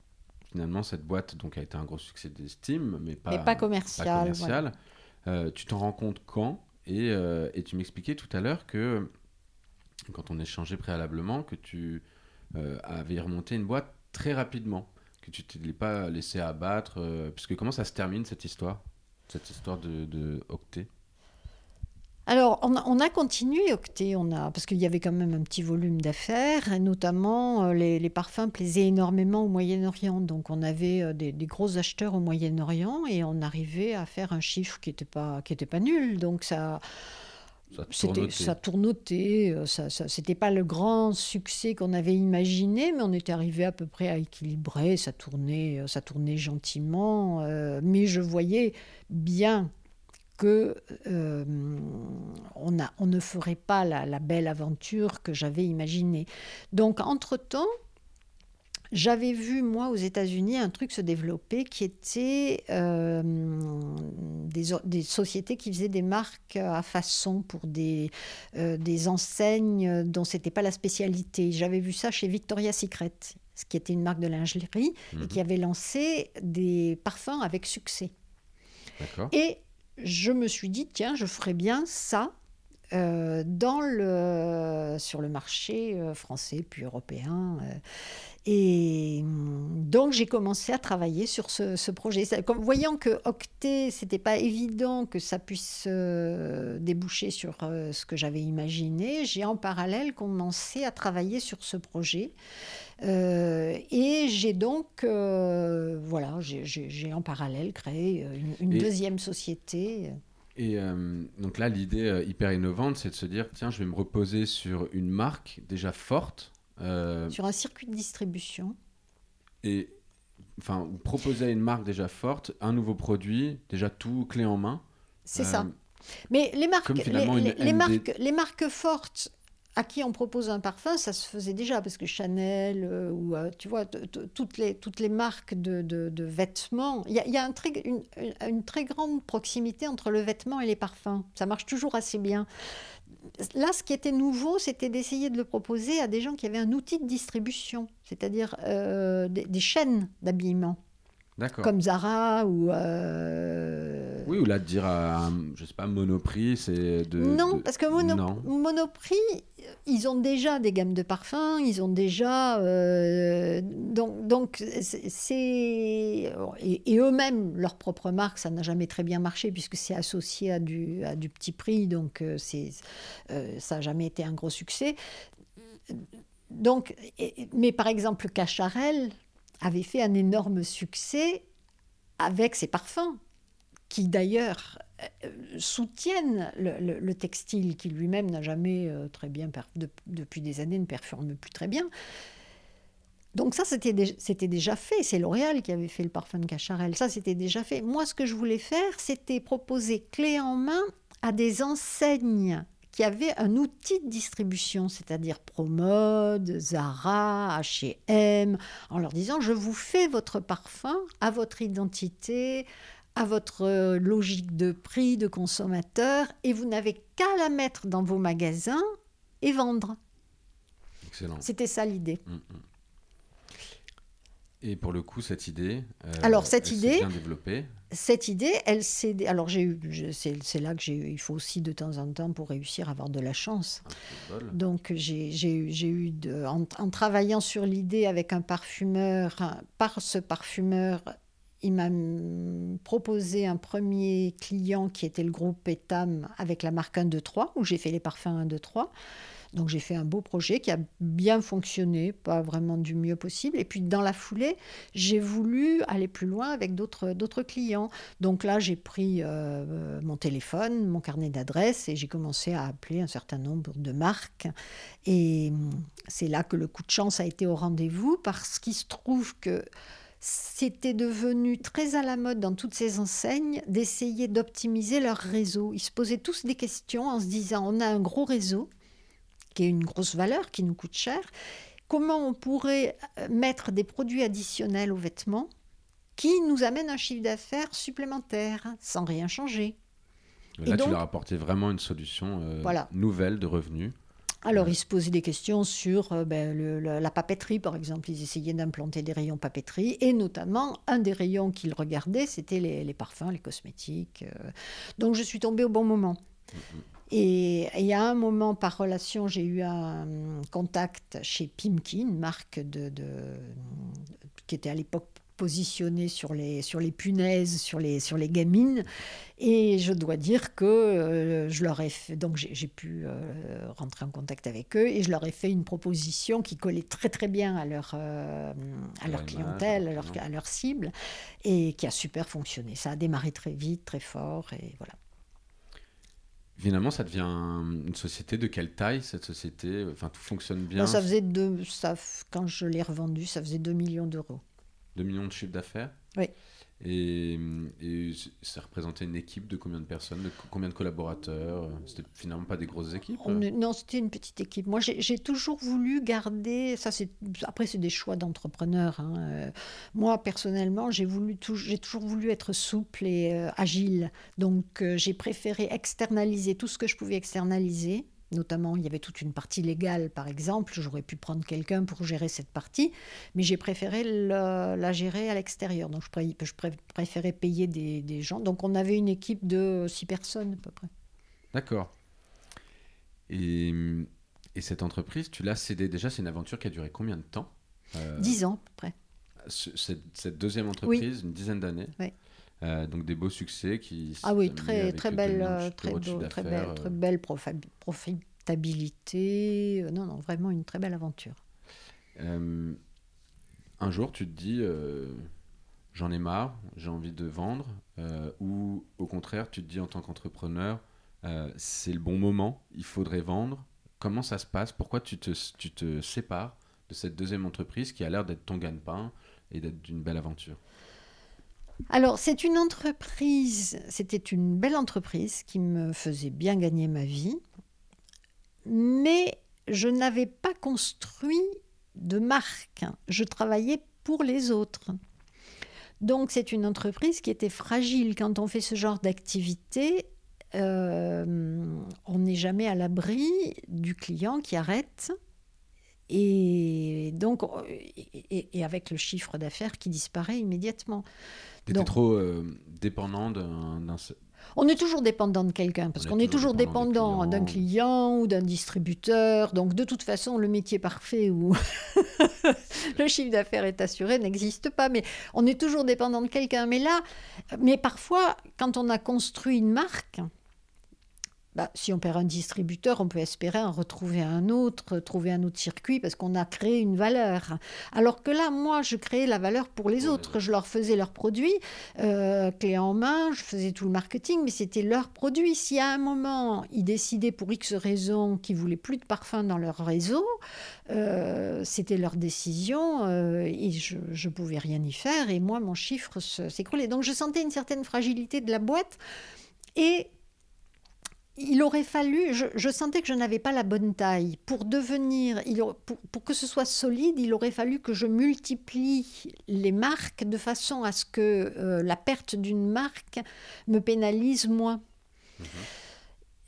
finalement, cette boîte donc, a été un gros succès d'estime, mais pas,
mais pas commercial.
Euh, tu t'en rends compte quand? Et, euh, et, tu m'expliquais tout à l'heure que, quand on échangeait préalablement, que tu euh, avais remonté une boîte très rapidement, que tu ne t'es pas laissé abattre. puisque comment ça se termine cette histoire? Cette histoire de, de Octet?
Alors, on a, continué Octet, on a, parce qu'il y avait quand même un petit volume d'affaires, et notamment euh, les, parfums plaisaient énormément au Moyen-Orient. Donc, on avait euh, des, gros acheteurs au Moyen-Orient et on arrivait à faire un chiffre qui n'était pas, qui pas nul. Donc, ça. Ça tournotait, ça, ça, c'était pas le grand succès qu'on avait imaginé, mais on était arrivé à peu près à équilibrer, ça tournait, ça tournait gentiment, mais je voyais bien que euh, on, a, on, ne ferait pas la, belle aventure que j'avais imaginée. Donc, entre-temps, j'avais vu, moi, aux États-Unis, un truc se développer qui était euh, des, des, sociétés qui faisaient des marques à façon pour des, euh, des enseignes dont ce n'était pas la spécialité. J'avais vu ça chez Victoria's Secret, ce qui était une marque de lingerie, et mhm. qui avait lancé des parfums avec succès. Et je me suis dit, tiens, je ferais bien ça euh, dans le, sur le marché euh, français puis européen. Euh. et donc j'ai commencé à travailler sur ce, projet. Comme, voyant que Octet, c'était pas évident que ça puisse déboucher sur ce que j'avais imaginé, j'ai en parallèle commencé à travailler sur ce projet. et j'ai donc, voilà, j'ai en parallèle créé une, deuxième société.
Et euh, donc là, l'idée euh, hyper innovante, c'est de se dire, tiens, je vais me reposer sur une marque déjà forte.
Euh, sur un circuit de distribution.
Et enfin, proposer à une marque déjà forte un nouveau produit, déjà tout clé en main.
C'est ça. Mais les marques, les, marques, les marques fortes, à qui on propose un parfum, ça se faisait déjà, parce que Chanel, euh, ou euh, tu vois, toutes les, toutes les marques de, de, vêtements, il y a, un une, une, très grande proximité entre le vêtement et les parfums. Ça marche toujours assez bien. Là, ce qui était nouveau, c'était d'essayer de le proposer à des gens qui avaient un outil de distribution, c'est-à-dire euh, des chaînes d'habillement comme Zara ou. Euh,
oui, ou là de dire à, je sais pas, Monoprix, c'est de.
Non, parce que Monoprix, ils ont déjà des gammes de parfums, ils ont déjà. Euh, donc, donc c'est. Et, eux-mêmes, leur propre marque, ça n'a jamais très bien marché puisque c'est associé à du, à du petit prix, donc euh, c'est, ça n'a jamais été un gros succès. Donc, mais par exemple, Cacharel, avait fait un énorme succès avec ses parfums, qui d'ailleurs euh, soutiennent le, textile, qui lui-même n'a jamais euh, très bien, depuis des années, ne performe plus très bien. Donc ça, c'était déjà fait. C'est L'Oréal qui avait fait le parfum de Cacharel. Ça, c'était déjà fait. Moi, ce que je voulais faire, c'était proposer clé en main à des enseignes qui avaient un outil de distribution, c'est-à-dire Promode, Zara, H&M, en leur disant je vous fais votre parfum à votre identité, à votre logique de prix de consommateur, et vous n'avez qu'à la mettre dans vos magasins et vendre.
Excellent.
C'était ça l'idée. Mm, mm.
Et pour le coup, cette idée,
euh, alors cette idée,
bien développée.
Cette idée, elle s'est. Alors j'ai eu, c'est là que j'ai. Il faut aussi de temps en temps pour réussir à avoir de la chance. Donc j'ai eu de, en, travaillant sur l'idée avec un parfumeur, par ce parfumeur, il m'a proposé un premier client qui était le groupe Etam avec la marque 1, 2, 3, où j'ai fait les parfums 1, 2, 3. Donc j'ai fait un beau projet qui a bien fonctionné, pas vraiment du mieux possible. Et puis dans la foulée, j'ai voulu aller plus loin avec d'autres clients. Donc là, j'ai pris euh, mon téléphone, mon carnet d'adresses et j'ai commencé à appeler un certain nombre de marques. Et c'est là que le coup de chance a été au rendez-vous parce qu'il se trouve que c'était devenu très à la mode dans toutes ces enseignes d'essayer d'optimiser leur réseau. Ils se posaient tous des questions en se disant on a un gros réseau, qui est une grosse valeur, qui nous coûte cher. Comment on pourrait euh, mettre des produits additionnels aux vêtements qui nous amènent un chiffre d'affaires supplémentaire sans rien changer
Là, tu leur apporté vraiment une solution euh, nouvelle de revenus.
Alors, ils se posaient des questions sur euh, ben, la, papeterie, par exemple. Ils essayaient d'implanter des rayons papeterie. Et notamment, un des rayons qu'ils regardaient, c'était les, parfums, les cosmétiques. Donc, je suis tombée au bon moment. Mm, mm. Et y a un moment, par relation, j'ai eu un contact chez Pimkin, une marque de, qui était à l'époque positionner sur les, sur les punaises, sur les, sur les gamines. Et je dois dire que euh, je leur ai fait, donc j'ai pu euh, rentrer en contact avec eux et je leur ai fait une proposition qui collait très très bien à leur, euh, à leur clientèle, à leur, à leur cible et qui a super fonctionné. Ça a démarré très vite, très fort et voilà.
Finalement, ça devient une société de quelle taille cette société Enfin, tout fonctionne bien.
ça faisait deux, ça, quand je l'ai revendu, ça faisait 2 millions d'euros.
2 millions de chiffre d'affaires?
Oui.
Et, ça représentait une équipe de combien de personnes, de combien de collaborateurs? C'était finalement pas des grosses équipes?
Non, c'était une petite équipe. Moi, j'ai toujours voulu garder. Ça, après c'est des choix d'entrepreneur. Hein. Euh, moi, personnellement, j'ai j'ai toujours voulu être souple et euh, agile. Donc, euh, j'ai préféré externaliser tout ce que je pouvais externaliser Notamment, il y avait toute une partie légale, par exemple. J'aurais pu prendre quelqu'un pour gérer cette partie, mais j'ai préféré la, gérer à l'extérieur. Donc, je, préférais payer des, gens. Donc, on avait une équipe de six personnes à peu près.
D'accord. Et, cette entreprise, tu l'as cédée déjà C'est une aventure qui a duré combien de temps?
Euh, Dix ans, à peu près.
Cette, deuxième entreprise, une dizaine d'années?
Oui.
Euh, donc des beaux succès qui.
Ah oui, très, très, belle, très, très, belle, très belle profitabilité. Euh, non, non, vraiment une très belle aventure.
Euh, un jour, tu te dis, j'en ai marre, j'ai envie de vendre, ou au contraire, tu te dis en tant qu'entrepreneur, c'est le bon moment, il faudrait vendre. Comment ça se passe? Pourquoi tu te, tu te sépares de cette deuxième entreprise qui a l'air d'être ton gagne-pain et d'être une belle aventure?
Alors, c'est une entreprise, c'était une belle entreprise qui me faisait bien gagner ma vie, mais je n'avais pas construit de marque. Je travaillais pour les autres. Donc, c'est une entreprise qui était fragile. Quand on fait ce genre d'activité, euh, on n'est jamais à l'abri du client qui arrête et donc et avec le chiffre d'affaires qui disparaît immédiatement.
Tu étais trop euh, dépendant d'un.
On est toujours dépendant de quelqu'un, parce qu'on est toujours dépendant d'un client ou d'un distributeur. Donc, de toute façon, le métier parfait où le chiffre d'affaires est assuré n'existe pas. Mais on est toujours dépendant de quelqu'un. Mais là, mais parfois, quand on a construit une marque, bah, si on perd un distributeur, on peut espérer en retrouver un autre, trouver un autre circuit parce qu'on a créé une valeur. Alors que là, moi, je créais la valeur pour les autres. Je leur faisais leurs produits, euh, clé en main, je faisais tout le marketing, mais c'était leurs produits. Si à un moment, ils décidaient pour X raison qu'ils voulaient plus de parfum dans leur réseau, euh, c'était leur décision euh, et je ne pouvais rien y faire. Et moi, mon chiffre s'écroulait. Donc je sentais une certaine fragilité de la boîte. Et il aurait fallu, je, sentais que je n'avais pas la bonne taille. Pour devenir, pour, que ce soit solide, il aurait fallu que je multiplie les marques de façon à ce que euh, la perte d'une marque me pénalise moins. Mhm.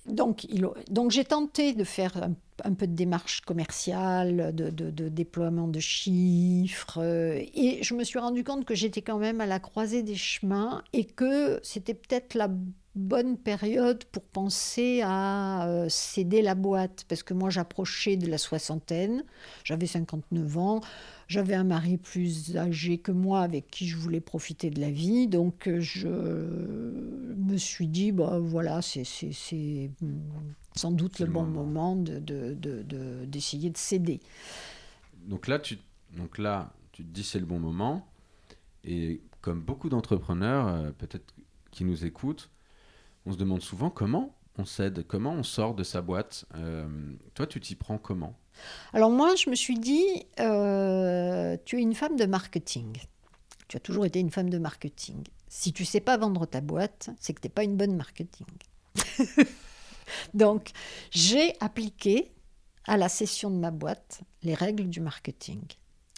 Donc, donc j'ai tenté de faire un, peu de démarche commerciale, de, de, déploiement de chiffres, euh, et je me suis rendu compte que j'étais quand même à la croisée des chemins et que c'était peut-être la bonne période pour penser à euh, céder la boîte, parce que moi j'approchais de la soixantaine, j'avais 59 ans, j'avais un mari plus âgé que moi avec qui je voulais profiter de la vie, donc euh, je me suis dit, bah, voilà, c'est sans doute le, bon moment, de, d'essayer de, céder.
Donc là, tu, donc là, tu te dis c'est le bon moment, et comme beaucoup d'entrepreneurs, euh, peut-être qui nous écoutent, on se demande souvent comment on cède, comment on sort de sa boîte. Euh, toi, tu t'y prends comment?
Alors moi, je me suis dit, euh, tu es une femme de marketing. Tu as toujours été une femme de marketing. Si tu sais pas vendre ta boîte, c'est que tu n'es pas une bonne marketing. Donc, j'ai appliqué à la session de ma boîte les règles du marketing.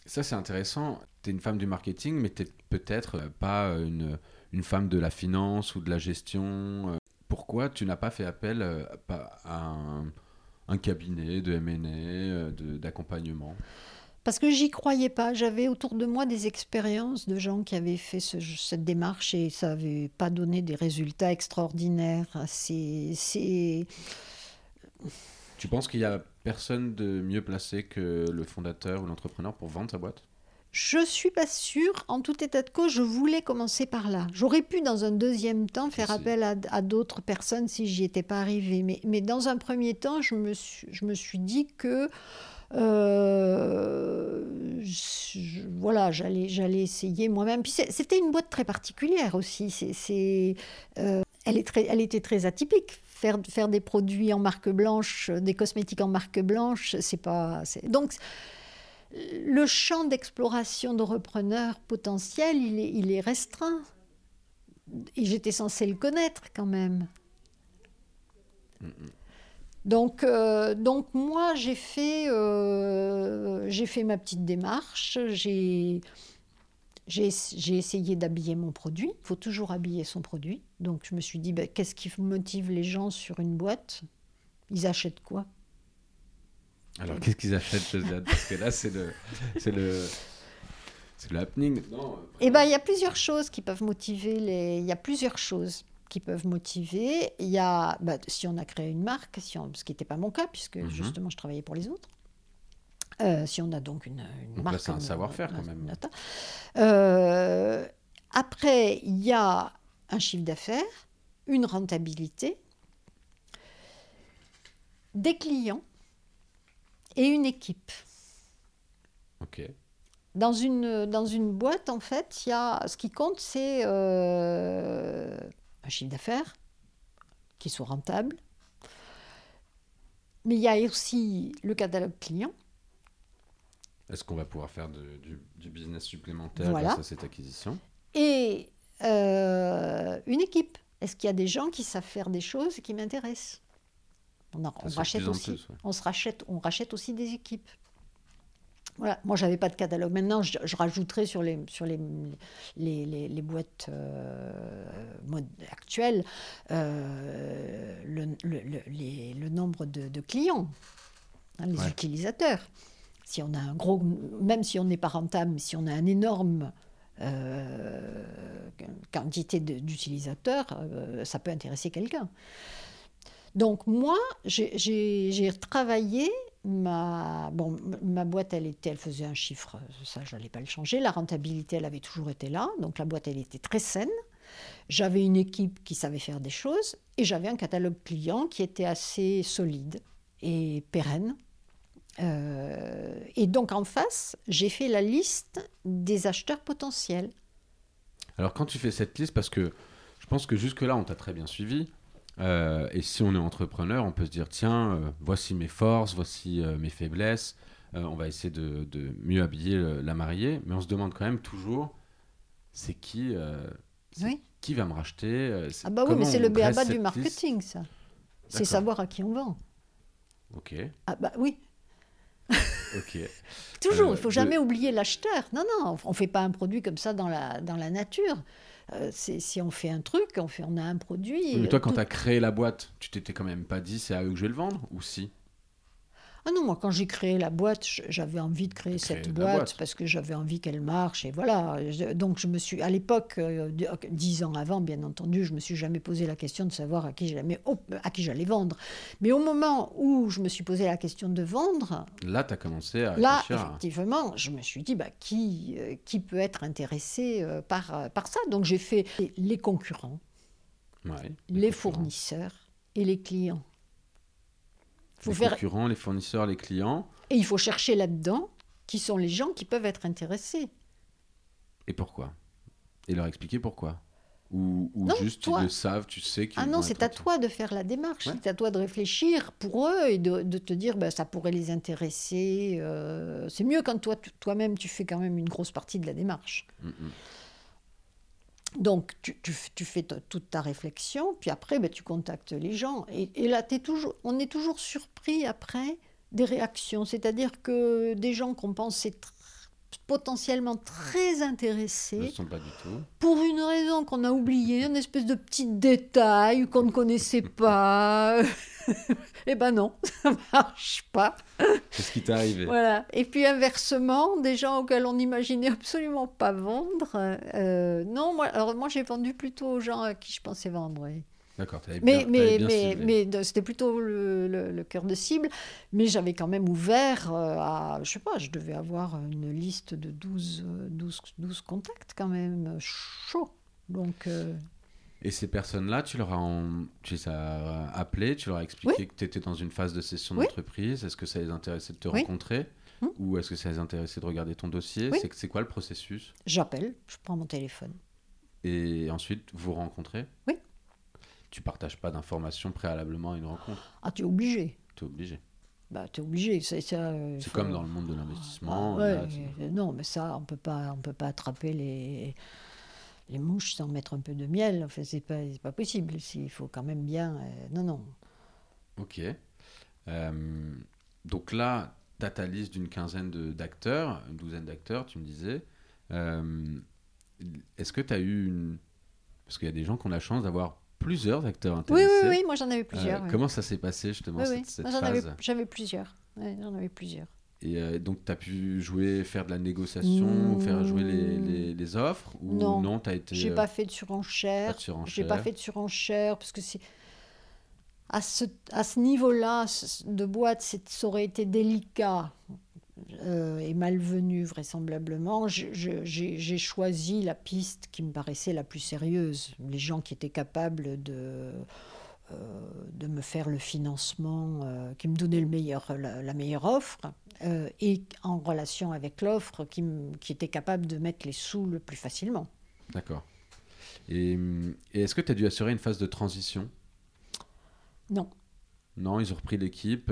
Ça, c'est intéressant. Tu es une femme du marketing, mais tu n'es peut-être pas une une femme de la finance ou de la gestion. Euh, pourquoi tu n'as pas fait appel euh, à un, cabinet de M&A, euh, d'accompagnement?
Parce que j'y croyais pas. J'avais autour de moi des expériences de gens qui avaient fait cette démarche et ça n'avait pas donné des résultats extraordinaires. C'est.
Tu penses qu'il y a personne de mieux placé que le fondateur ou l'entrepreneur pour vendre sa boîte?
Je suis pas sûre. En tout état de cause, je voulais commencer par là. J'aurais pu, dans un deuxième temps, faire appel à, d'autres personnes si j'y étais pas arrivée. Mais, mais, dans un premier temps, je me suis, je me suis dit que euh, voilà, j'allais, j'allais essayer moi-même. Puis c'était une boîte très particulière aussi. C'est, euh, elle, est très, elle était très atypique. Faire, faire des produits en marque blanche, des cosmétiques en marque blanche, c'est pas. Donc, le champ d'exploration de repreneurs potentiels, il est, restreint. Et j'étais censée le connaître quand même. Donc, euh, donc moi, j'ai fait, euh, fait ma petite démarche. J'ai, j'ai, essayé d'habiller mon produit. Il faut toujours habiller son produit. Donc, je me suis dit, ben, qu'est-ce qui motive les gens sur une boîte? Ils achètent quoi?
Alors, qu'est-ce qu'ils achètent Parce que là, c'est le, c'est le, c'est le happening.
Eh ben, il y a plusieurs choses qui peuvent motiver les. Il y a plusieurs choses qui peuvent motiver. Il y a, bah, si on a créé une marque, si on... ce qui n'était pas mon cas puisque mhm. justement je travaillais pour les autres. Euh, si on a donc une, une
donc
marque.
c'est un savoir-faire quand même.
Euh, après, il y a un chiffre d'affaires, une rentabilité, des clients et une équipe.
Ok.
Dans une, dans une boîte, en fait, y a, ce qui compte, c'est euh, un chiffre d'affaires qui soit rentable. Mais il y a aussi le catalogue client.
Est-ce qu'on va pouvoir faire du, du, business supplémentaire grâce à cette acquisition?
Et euh, une équipe. Est-ce qu'il y a des gens qui savent faire des choses qui m'intéressent? On, rachète aussi, on se rachète, on rachète aussi des équipes. Voilà, moi j'avais pas de catalogue. Maintenant, je, rajouterai sur les, sur les, les, les, boîtes euh, actuelles euh, le, le, le, nombre de, de clients, hein, les utilisateurs. Si on a un gros, même si on n'est pas rentable, si on a un énorme euh, quantité d'utilisateurs, ça peut intéresser quelqu'un. Donc moi, j'ai travaillé ma, bon, ma boîte, elle, était, elle faisait un chiffre, ça, je n'allais pas le changer. La rentabilité, elle avait toujours été là. Donc la boîte, elle était très saine. J'avais une équipe qui savait faire des choses et j'avais un catalogue client qui était assez solide et pérenne. Euh, et donc en face, j'ai fait la liste des acheteurs potentiels.
Alors quand tu fais cette liste, parce que je pense que jusque-là, on t'a très bien suivi, euh, et si on est entrepreneur, on peut se dire tiens, euh, voici mes forces, voici euh, mes faiblesses. on va essayer de, mieux habiller la mariée, mais on se demande quand même toujours c'est qui, qui va me racheter.
ah bah oui, mais c'est le béaba du marketing, ça. C'est savoir à qui on vend.
Ok.
Ah bah oui.
ok.
Toujours, il ne faut jamais oublier l'acheteur. Non, non, on ne fait pas un produit comme ça dans la, dans la nature. Euh, si on fait un truc, on, fait, on a un produit.
Mais toi, quand tu as créé la boîte, tu t'étais quand même pas dit c'est à eux que je vais le vendre Ou si?
Ah non, moi, quand j'ai créé la boîte, j'avais envie de créer cette boîte, parce que j'avais envie qu'elle marche. Et voilà. Donc, je me suis, à l'époque, euh, dix ans avant, bien entendu, je me suis jamais posé la question de savoir à qui j'allais, à qui j'allais vendre. Mais au moment où je me suis posé la question de vendre.
Là, tu as commencé à.
Là, effectivement, je me suis dit, bah, qui, euh, qui peut être intéressé euh, par, par ça? Donc, j'ai fait les concurrents, les fournisseurs et les clients
les concurrents, les fournisseurs, les clients.
Et il faut chercher là-dedans qui sont les gens qui peuvent être intéressés.
Et pourquoi? Et leur expliquer pourquoi? Ou, juste ils le savent, tu sais qu'ils
Ah non, c'est à toi de faire la démarche, c'est à toi de réfléchir pour eux et de, te dire ben, ça pourrait les intéresser. Euh, c'est mieux quand toi, toi-même tu fais quand même une grosse partie de la démarche. Mm, mm. Donc, tu, fais toute ta réflexion, puis après, ben, tu contactes les gens. Et, là, es toujours, on est toujours surpris après des réactions. C'est-à-dire que des gens qu'on pensait potentiellement très intéressés,
ne sont pas du tout.
pour une raison qu'on a oubliée, une espèce de petit détail qu'on ne connaissait pas. eh ben non, ça marche pas.
Qu'est-ce qui t'est arrivé
Voilà. Et puis inversement, des gens auxquels on n'imaginait absolument pas vendre. Euh, non, moi, alors moi j'ai vendu plutôt aux gens à qui je pensais vendre.
D'accord,
Mais, mais, mais, mais c'était plutôt le, le- le cœur de cible. Mais j'avais quand même ouvert euh, à, je sais pas, je devais avoir une liste de 12, euh, 12, 12 contacts quand même, chaud. Donc, euh,
Et ces personnes-là, tu leur as, en- tu les as appelées, tu leur as expliqué que tu étais dans une phase de session
Oui.
d'entreprise. Est-ce que ça les intéressait de te
Oui.
rencontrer
Hmm.
Ou est-ce que ça les intéressait de regarder ton dossier? C'est quoi le processus?
J'appelle, je prends mon téléphone.
Et ensuite, vous rencontrez?
Oui.
Tu partages pas d'informations préalablement à une rencontre?
Ah, tu es obligé.
Tu es obligé.
Bah, tu es obligé. C'est faut-
comme dans le monde de l'investissement.
Ah, ouais, euh, non, mais ça, on peut pas, on peut pas attraper les, les mouches sans mettre un peu de miel. Enfin, c'est pas, pas possible. Il faut quand même bien. euh, non, non.
Ok. Euh, donc là, tu as ta liste d'une quinzaine d'acteurs, une douzaine d'acteurs, tu me disais. Euh, Est-ce que tu as eu une... Parce qu'il y a des gens qui ont la chance d'avoir plusieurs acteurs
Oui,
intéressés.
oui, oui. Moi, j'en avais plusieurs. oui.
Comment ça s'est passé justement
Oui,
cette,
oui.
cette
j'en avais, plusieurs. Ouais, j'en avais plusieurs.
Et euh, donc tu as pu jouer, faire de la négociation,
Mmh.
faire jouer les, les- les offres Ou
Non.
non, tu as été...
J'ai
euh,
pas fait de surenchère. J'ai pas fait de surenchère parce que c'est à ce, à ce niveau-là de boîte, ça aurait été délicat euh, et malvenu vraisemblablement. J'ai choisi la piste qui me paraissait la plus sérieuse. Les gens qui étaient capables de euh, de me faire le financement, euh, qui me donnait le meilleur, la, la meilleure offre, euh, et en relation avec l'offre, qui, était capable de mettre les sous le plus facilement.
D'accord. Et, et est-ce que tu as dû assurer une phase de transition?
Non.
Non, ils ont repris l'équipe,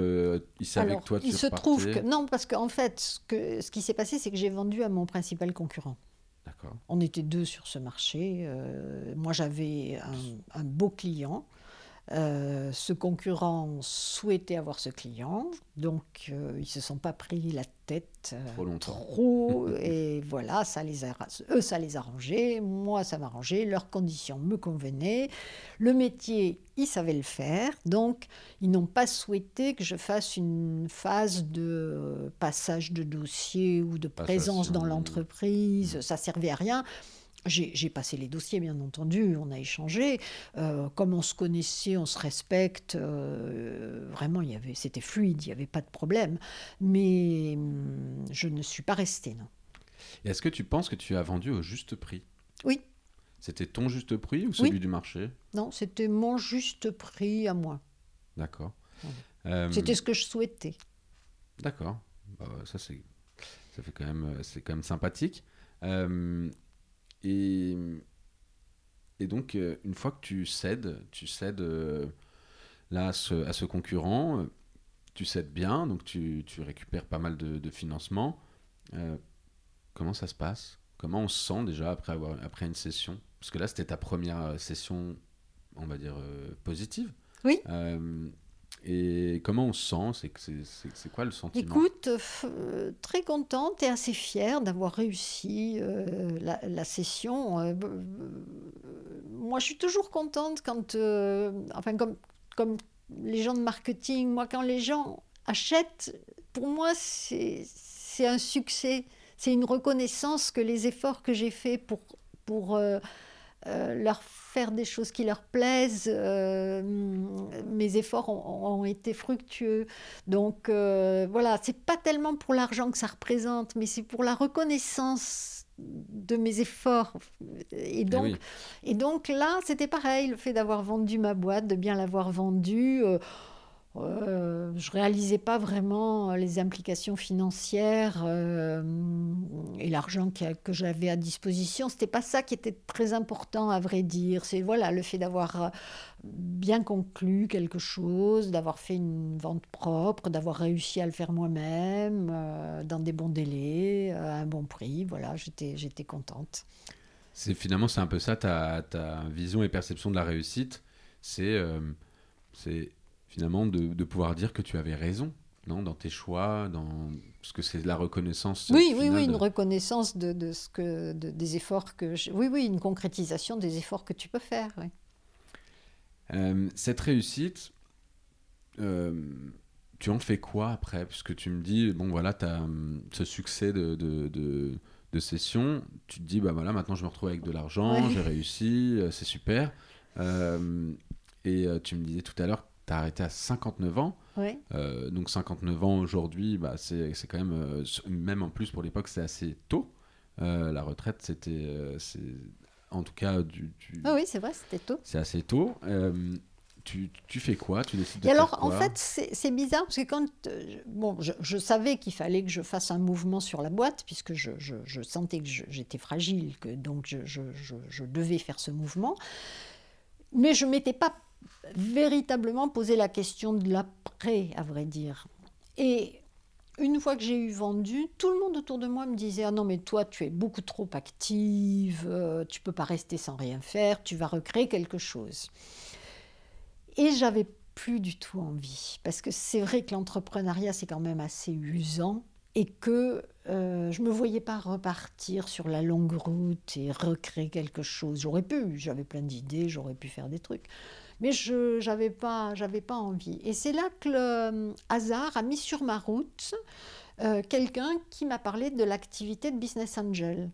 ils savaient
Alors,
que toi tu
il se trouve
repartais.
que non, parce qu'en fait, ce, que, ce qui s'est passé, c'est que j'ai vendu à mon principal concurrent.
D'accord.
On était deux sur ce marché. euh, moi, j'avais un, un beau client. Euh, ce concurrent souhaitait avoir ce client, donc euh, ils se sont pas pris la tête euh,
Trop longtemps.
trop, et voilà, ça les a, eux ça les arrangeait, moi ça m'arrangeait, leurs conditions me convenaient, le métier ils savaient le faire, donc ils n'ont pas souhaité que je fasse une phase de passage de dossier ou de présence dans l'entreprise, ça servait à rien. J'ai passé les dossiers, bien entendu, on a échangé. Euh, comme on se connaissait, on se respecte, euh, vraiment, il y avait, c'était fluide, il n'y avait pas de problème. Mais hum, je ne suis pas restée, non.
Et est-ce que tu penses que tu as vendu au juste prix?
Oui,
C'était ton juste prix ou celui du marché?
Non, c'était mon juste prix à moi.
D'accord.
Ouais.
Euh,
C'était ce que je souhaitais.
D'accord. Bah, ça c'est ça fait quand même c'est quand même sympathique. Euh, et et donc euh, une fois que tu cèdes, tu cèdes euh, là à ce, à ce concurrent, euh, tu cèdes bien, donc tu, tu récupères pas mal de, de financement. Euh, comment ça se passe? Comment on se sent déjà après avoir après une session? Parce que là c'était ta première session, on va dire euh, positive.
Oui.
Euh, et comment on se sent? C'est quoi le sentiment?
Écoute, euh, très contente et assez fière d'avoir réussi euh, la, la session. Euh, moi, je suis toujours contente quand, enfin, comme, comme les gens de marketing, moi, quand les gens achètent, pour moi, c'est c'est un succès. C'est une reconnaissance que les efforts que j'ai faits pour, pour euh, euh, leur faire des choses qui leur plaisent, euh, mes efforts ont, ont été fructueux. Donc euh, voilà, c'est pas tellement pour l'argent que ça représente, mais c'est pour la reconnaissance de mes efforts. Et donc,
oui.
et donc là, c'était pareil, le fait d'avoir vendu ma boîte, de bien l'avoir vendue. Euh, euh, je réalisais pas vraiment les implications financières euh, et l'argent que j'avais à disposition. C'était pas ça qui était très important, à vrai dire. C'est voilà le fait d'avoir euh, bien conclu quelque chose, d'avoir fait une vente propre, d'avoir réussi à le faire moi-même euh, dans des bons délais, euh, à un bon prix. Voilà, j'étais j'étais contente.
C'est finalement c'est un peu ça ta, ta vision et perception de la réussite, c'est euh, c'est finalement de, de pouvoir dire que tu avais raison, non, dans tes choix, dans parce que c'est la reconnaissance.
Oui, oui, oui, une reconnaissance de, de ce que, de- des efforts que... je- Oui, oui, une concrétisation des efforts que tu peux faire. oui.
Euh, cette réussite, euh, tu en fais quoi après? Puisque tu me dis, bon voilà, tu as ce succès de, de, session, tu te dis, bah voilà, maintenant je me retrouve avec de l'argent,
Ouais.
j'ai réussi, euh, c'est super. Euh, Et tu me disais tout à l'heure, tu as arrêté à 59 ans.
Oui.
donc 59 ans aujourd'hui, bah, c'est quand même, même en plus pour l'époque, c'est assez tôt. la retraite, c'était, en tout cas, du.
Ah oui, c'est vrai, c'était tôt.
C'est assez tôt. Tu, tu, fais quoi? Tu décides de
Et alors,
faire quoi?
en fait, c'est bizarre parce que quand. bon, je, je savais qu'il fallait que je fasse un mouvement sur la boîte, puisque je, je sentais que j'étais fragile, que donc je, devais faire ce mouvement. Mais je ne m'étais pas véritablement posé la question de l'après, à vrai dire. Et une fois que j'ai eu vendu, tout le monde autour de moi me disait Ah non, mais toi, tu es beaucoup trop active, euh, tu peux pas rester sans rien faire, tu vas recréer quelque chose. Et j'avais plus du tout envie, parce que c'est vrai que l'entrepreneuriat, c'est quand même assez usant, et que euh, je me voyais pas repartir sur la longue route et recréer quelque chose. J'aurais pu, j'avais plein d'idées, j'aurais pu faire des trucs, mais je n'avais pas, j'avais pas envie. Et c'est là que le euh, hasard a mis sur ma route euh, quelqu'un qui m'a parlé de l'activité de Business Angel.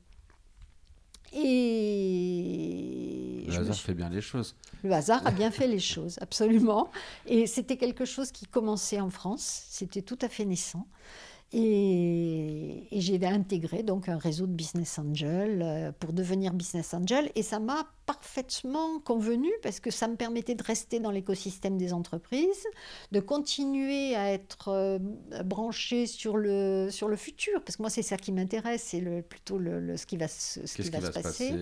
Et le hasard fait bien les choses.
Le hasard a bien fait les choses, absolument. Et c'était quelque chose qui commençait en France. C'était tout à fait naissant. Et, et j'ai intégré donc un réseau de business angel euh, pour devenir business angel. Et ça m'a parfaitement convenu parce que ça me permettait de rester dans l'écosystème des entreprises, de continuer à être euh, branché sur le, sur le futur, parce que moi c'est ça qui m'intéresse, c'est le, plutôt le, ce qui va, ce qui va, se passer.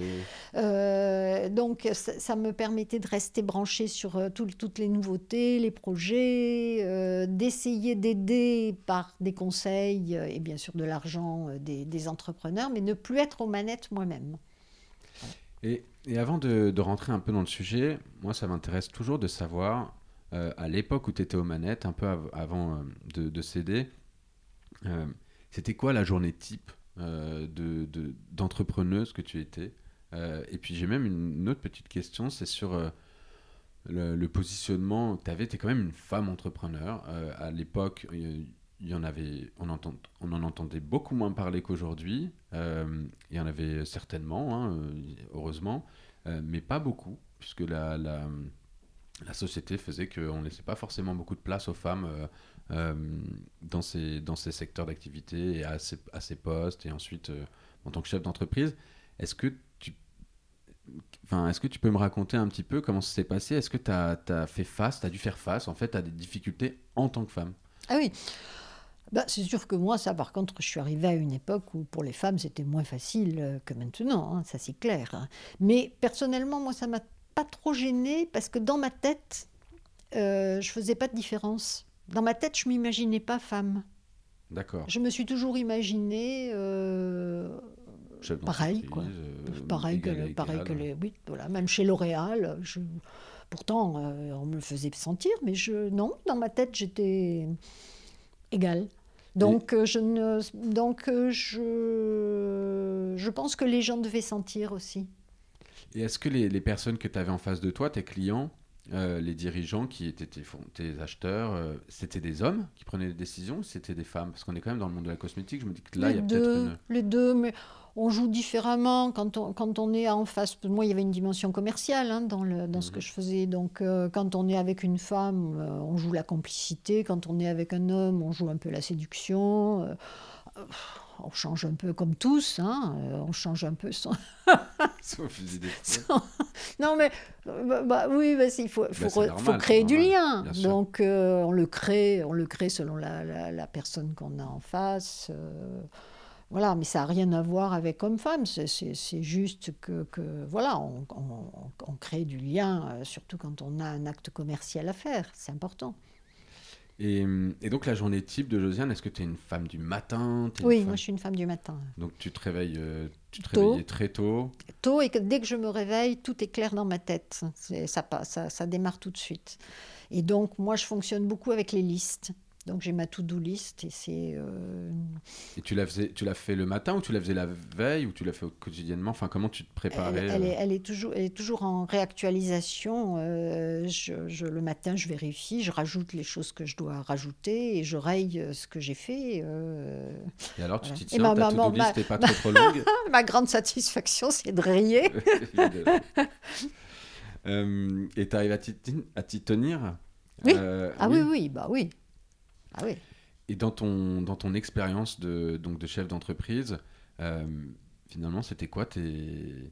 Euh, donc ça, me permettait de rester branché sur euh, toutes les nouveautés, les projets, d'essayer d'aider par des conseils et bien sûr de l'argent des, des entrepreneurs, mais ne plus être aux manettes moi-même.
Et, avant de, rentrer un peu dans le sujet, moi, ça m'intéresse toujours de savoir, euh, à l'époque où tu étais aux manettes, un peu avant euh, de, de, céder, euh, c'était quoi la journée type d'entrepreneuse que tu étais Et puis j'ai même une, autre petite question, c'est sur le, positionnement que tu avais. Tu es quand même une femme entrepreneur. à l'époque, y en avait, on, entend, on en entendait beaucoup moins parler qu'aujourd'hui. Euh, il y en avait certainement, hein, euh, heureusement, euh, mais pas beaucoup, puisque la, la, société faisait qu'on ne laissait pas forcément beaucoup de place aux femmes dans, ces, dans ces secteurs d'activité et à ces, à ces, postes, et ensuite en tant que chef d'entreprise. Est-ce que tu Enfin, est-ce que tu peux me raconter un petit peu comment ça s'est passé? Est-ce que tu as, as, fait face, tu as dû faire face en fait à des difficultés en tant que femme?
Ah oui, bah, c'est sûr que moi, ça, par contre, je suis arrivée à une époque où pour les femmes, c'était moins facile euh, que maintenant, hein, ça c'est clair. Hein. Mais personnellement, moi, ça m'a pas trop gênée parce que dans ma tête, euh, je faisais pas de différence. Dans ma tête, je m'imaginais pas femme.
D'accord.
Je me suis toujours imaginée euh, pareil, quoi.
Euh,
pareil que, pareil que les, oui, voilà, même chez L'Oréal. Je, pourtant, on me le faisait sentir, mais je, non, dans ma tête, j'étais égale. Donc, euh, je, ne, donc euh, je, je pense que les gens devaient sentir aussi.
Et est-ce que les, les, personnes que tu avais en face de toi, tes clients, euh, les dirigeants qui étaient tes, tes acheteurs, c'était des hommes qui prenaient des décisions ou c'était des femmes? Parce qu'on est quand même dans le monde de la cosmétique, je me dis que là, il y a peut-être une...
Les deux, mais on joue différemment quand on, quand on est en face. Moi, il y avait une dimension commerciale hein, dans, le, dans ce que je faisais. Donc, euh, quand on est avec une femme, euh, on joue la complicité. Quand on est avec un homme, on joue un peu la séduction. Euh, on change un peu comme tous, hein, on change un peu son... Non mais bah, bah oui, bah, il faut, faut, faut créer du lien. Donc on le crée, on le crée selon la, la, la personne qu'on a en face. Voilà, mais ça n'a rien à voir avec homme-femme, c'est juste que, que voilà, on, on, crée du lien, euh, surtout quand on a un acte commercial à faire, c'est important.
Et, et, donc la journée type de Josiane, est-ce que tu es une femme du matin?
Oui, moi je suis une femme du matin.
Donc tu te réveilles, euh, tu te réveilles très tôt?
Tôt, et que dès que je me réveille, tout est clair dans ma tête, ça, ça, ça démarre tout de suite. Et donc moi je fonctionne beaucoup avec les listes. Donc j'ai ma to-do list et c'est. Euh,
et tu l'as tu l'as fait le matin ou tu la faisais la veille ou tu l'as fait quotidiennement? Enfin, comment tu te préparais
elle, est, euh? elle, est, toujours, elle est toujours en réactualisation. Euh, je, le matin, je vérifie, je rajoute les choses que je dois rajouter et je raye ce que j'ai fait.
et alors, tu t'y tiens, ta to-do list n'est pas trop, trop longue?
Ma grande satisfaction, c'est de rayer.
Et tu arrives à t'y tenir?
Oui. Ah oui. oui, bah oui. Ah oui.
Et dans ton, dans ton expérience de, donc de chef d'entreprise, euh, finalement, c'était quoi tes,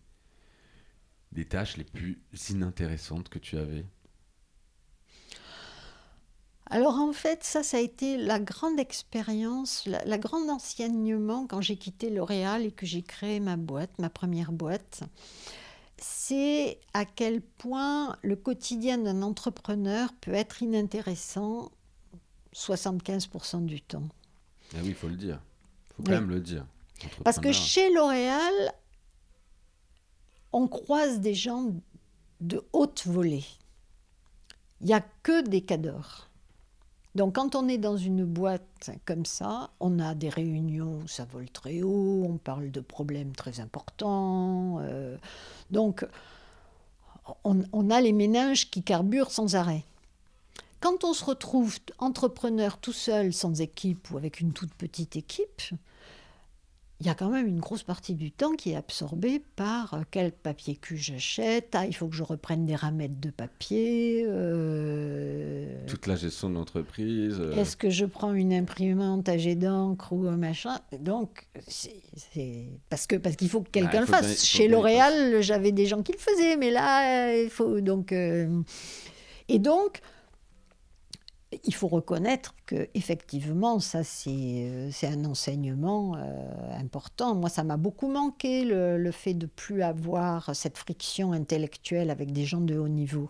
les tâches les plus inintéressantes que tu avais?
Alors en fait, ça, ça a été la grande expérience, la, grande enseignement quand j'ai quitté L'Oréal et que j'ai créé ma boîte, ma première boîte. C'est à quel point le quotidien d'un entrepreneur peut être inintéressant 75% du temps.
Ah oui, il faut le dire. Il faut quand même le dire.
Parce que chez L'Oréal, on croise des gens de haute volée. Il n'y a que des cadors. Donc quand on est dans une boîte comme ça, on a des réunions où ça vole très haut, on parle de problèmes très importants. Euh, donc on, on, a les ménages qui carburent sans arrêt. Quand on se retrouve entrepreneur tout seul, sans équipe ou avec une toute petite équipe, il y a quand même une grosse partie du temps qui est absorbée par euh, quel papier cul j'achète, ah, il faut que je reprenne des ramettes de papier. Euh,
Toute la gestion de l'entreprise.
Euh. Est-ce que je prends une imprimante à jet d'encre ou un machin? Donc, c'est parce que parce qu'il faut que quelqu'un le fasse. Chez L'Oréal, j'avais des gens qui le faisaient, mais là, il faut donc. Et donc, il faut reconnaître que effectivement, ça c'est euh, un enseignement euh, important. Moi, ça m'a beaucoup manqué le, fait de plus avoir cette friction intellectuelle avec des gens de haut niveau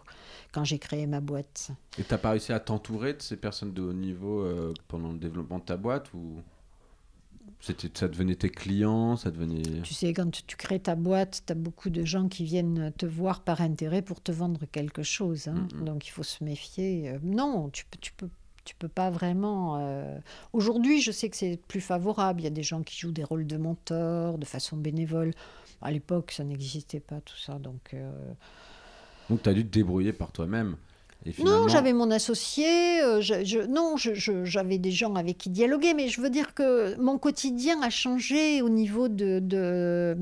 quand j'ai créé ma boîte.
Et tu n'as pas réussi à t'entourer de ces personnes de haut niveau euh, pendant le développement de ta boîte ou ça devenait tes clients, ça devenait...
Tu sais, quand tu crées ta boîte, tu as beaucoup de gens qui viennent te voir par intérêt pour te vendre quelque chose. Hein. Donc il faut se méfier. Euh, non, tu peux, tu peux, tu peux pas vraiment... Euh, aujourd'hui, je sais que c'est plus favorable. Il y a des gens qui jouent des rôles de mentor de façon bénévole. À l'époque, ça n'existait pas tout ça. Donc, euh,
donc tu as dû te débrouiller par toi-même.
Non, j'avais mon associé, euh, je, non, j'avais des gens avec qui dialoguer, mais je veux dire que mon quotidien a changé au niveau de, de,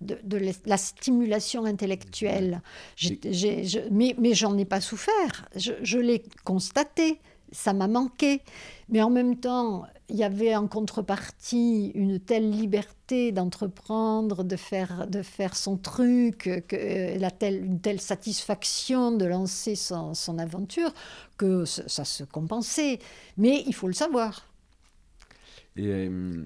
de, la stimulation intellectuelle. mais mais j'en ai pas souffert, je l'ai constaté ça m'a manqué. Mais en même temps, il y avait en contrepartie une telle liberté d'entreprendre, de faire, de faire son truc, la telle, une telle satisfaction de lancer son, aventure, que ça, se compensait. Mais il faut le savoir.
Et, euh,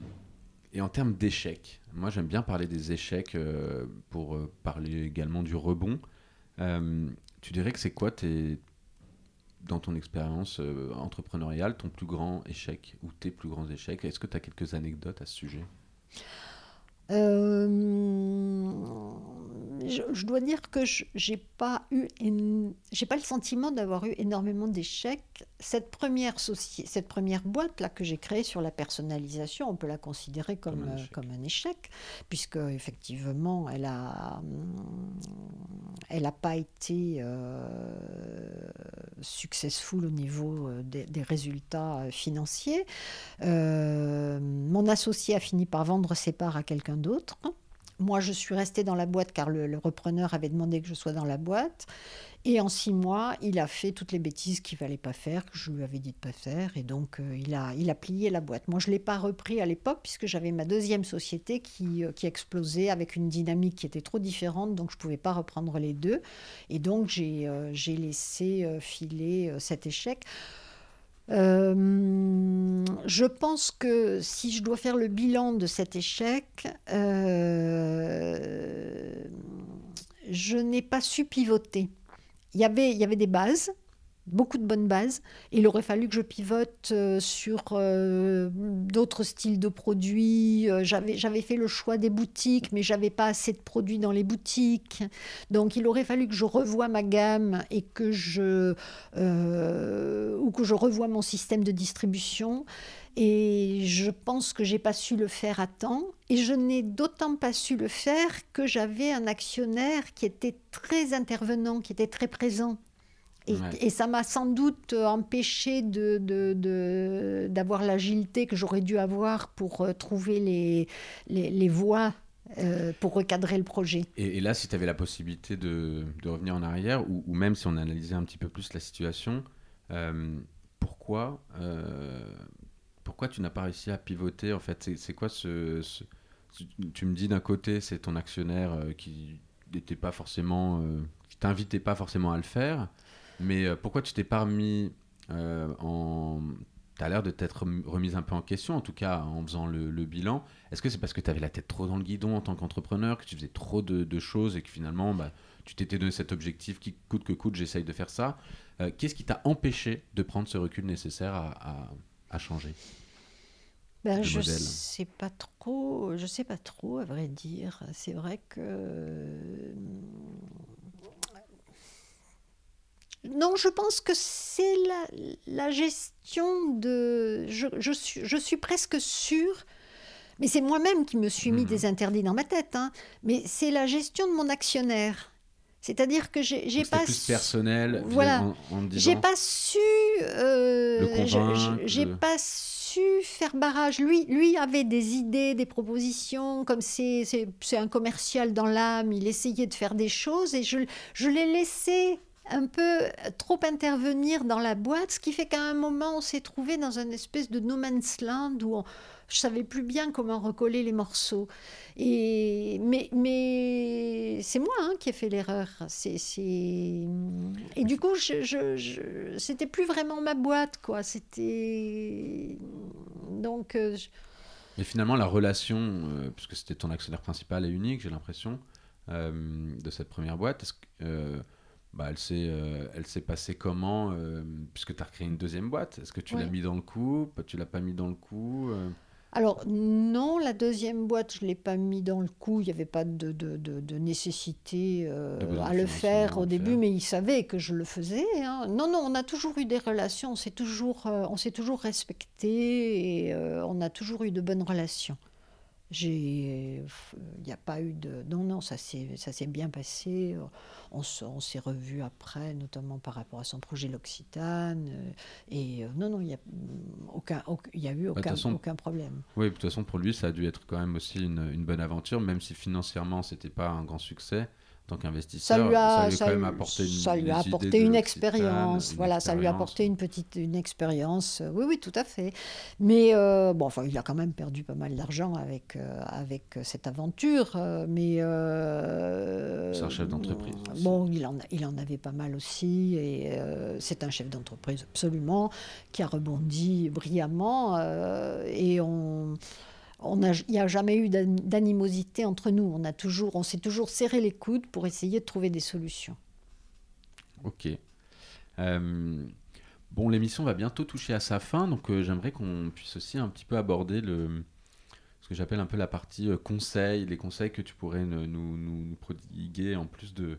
et en termes d'échecs, moi j'aime bien parler des échecs euh, pour euh, parler également du rebond. tu dirais que c'est quoi tes, dans ton expérience euh, entrepreneuriale, ton plus grand échec ou tes plus grands échecs? Est-ce que tu as quelques anecdotes à ce sujet?
Euh, je, dois dire que je n'ai pas eu, j'ai pas le sentiment d'avoir eu énormément d'échecs. Cette première cette première boîte là que j'ai créée sur la personnalisation, on peut la considérer comme comme un, échec, puisque effectivement elle a elle a pas été euh, successful au niveau euh, des, des résultats financiers. mon associé a fini par vendre ses parts à quelqu'un d'autres. Moi, je suis restée dans la boîte car le, repreneur avait demandé que je sois dans la boîte. Et en six mois, il a fait toutes les bêtises qu'il fallait pas faire, que je lui avais dit de pas faire. Et donc, euh, il, a, il a plié la boîte. Moi, je ne l'ai pas repris à l'époque puisque j'avais ma deuxième société qui, euh, qui explosait avec une dynamique qui était trop différente. Donc, je ne pouvais pas reprendre les deux. Et donc, j'ai euh, j'ai laissé filer cet échec. Euh, je pense que si je dois faire le bilan de cet échec, euh, je n'ai pas su pivoter. Il y avait, il y avait des bases, beaucoup de bonnes bases. Il aurait fallu que je pivote euh, sur euh, d'autres styles de produits. Euh, j'avais fait le choix des boutiques, mais j'avais pas assez de produits dans les boutiques. Donc il aurait fallu que je revoie ma gamme et que je ou que je revoie mon système de distribution. Et je pense que j'ai pas su le faire à temps. Et je n'ai d'autant pas su le faire que j'avais un actionnaire qui était très intervenant, qui était très présent. Et, ça m'a sans doute empêché d'avoir de, de, l'agilité que j'aurais dû avoir pour euh, trouver les, les, les voies euh, pour recadrer le projet.
Et, là, si tu avais la possibilité de, de revenir en arrière, ou, ou, même si on analysait un petit peu plus la situation, euh, pourquoi, euh, pourquoi tu n'as pas réussi à pivoter En fait, c'est quoi ce, Tu me dis d'un côté, c'est ton actionnaire qui n'était pas forcément, qui t'invitait pas forcément à le faire, mais pourquoi tu t'es pas remis en tu as l'air de t'être remise un peu en question, en tout cas en faisant le, bilan. Est-ce que c'est parce que tu avais la tête trop dans le guidon en tant qu'entrepreneur, que tu faisais trop de, choses et que finalement bah, tu t'étais donné cet objectif qui coûte que coûte, j'essaye de faire ça euh, Qu'est-ce qui t'a empêché de prendre ce recul nécessaire à, changer
ben, je modèle? sais pas trop, je sais pas trop à vrai dire. C'est vrai que non, je pense que c'est la, gestion de... Je, suis, je suis presque sûre, mais c'est moi-même qui me suis mis mhm. des interdits dans ma tête, hein, mais c'est la gestion de mon actionnaire. C'est-à-dire que j'ai pas
plus personnel.
Voilà. J'ai pas su. Euh, j'ai pas su faire barrage. Lui, lui avait des idées, des propositions. Comme c'est un commercial dans l'âme, il essayait de faire des choses et je, je l'ai laissé un peu trop intervenir dans la boîte, ce qui fait qu'à un moment, on s'est trouvé dans une espèce de no man's land où je savais plus bien comment recoller les morceaux. Et, mais mais c'est moi hein, qui ai fait l'erreur. C'est, Et du coup, je, je, c'était plus vraiment ma boîte, quoi. C'était... Donc... Euh,
mais finalement, la relation, euh, puisque c'était ton actionnaire principal et unique, j'ai l'impression, euh, de cette première boîte, est-ce que bah, elle s'est euh, passée comment euh, puisque tu as recréé une deuxième boîte Est-ce que tu l'as mis dans le coup Tu l'as pas mis dans le coup euh?
Alors non, la deuxième boîte, je ne l'ai pas mis dans le coup. Il n'y avait pas de, de, de, nécessité à le faire au début, mais il savait que je le faisais. Hein. Non, non, on a toujours eu des relations, on s'est toujours, on s'est toujours respecté et on a toujours eu de bonnes relations. J'ai, il n'y a pas eu de, non, non, ça s'est, ça s'est bien passé. On, on s'est revu après, notamment par rapport à son projet L'Occitane. Euh, et euh, non, non, il n'y a aucun, il y a eu bah, aucun, aucun problème.
Oui, de toute façon, pour lui, ça a dû être quand même aussi une, une bonne aventure, même si financièrement, c'était pas un grand succès tant qu'investisseur,
ça lui a, quand même apporté une, ça lui a apporté une expérience. Voilà, ça lui a apporté une petite une expérience. Oui, oui, tout à fait. Mais euh, bon, enfin, il a quand même perdu pas mal d'argent avec euh, avec cette aventure. Euh, mais
c'est un chef d'entreprise.
Bon, il en il en avait pas mal aussi, et c'est un chef d'entreprise absolument qui a rebondi brillamment. et on il n'y a jamais eu d'animosité entre nous. On, a toujours, on s'est toujours serré les coudes pour essayer de trouver des solutions.
Ok. Euh, bon, l'émission va bientôt toucher à sa fin, donc euh, j'aimerais qu'on puisse aussi un petit peu aborder le, ce que j'appelle un peu la partie euh, conseils, les conseils que tu pourrais nous, nous, prodiguer en plus de,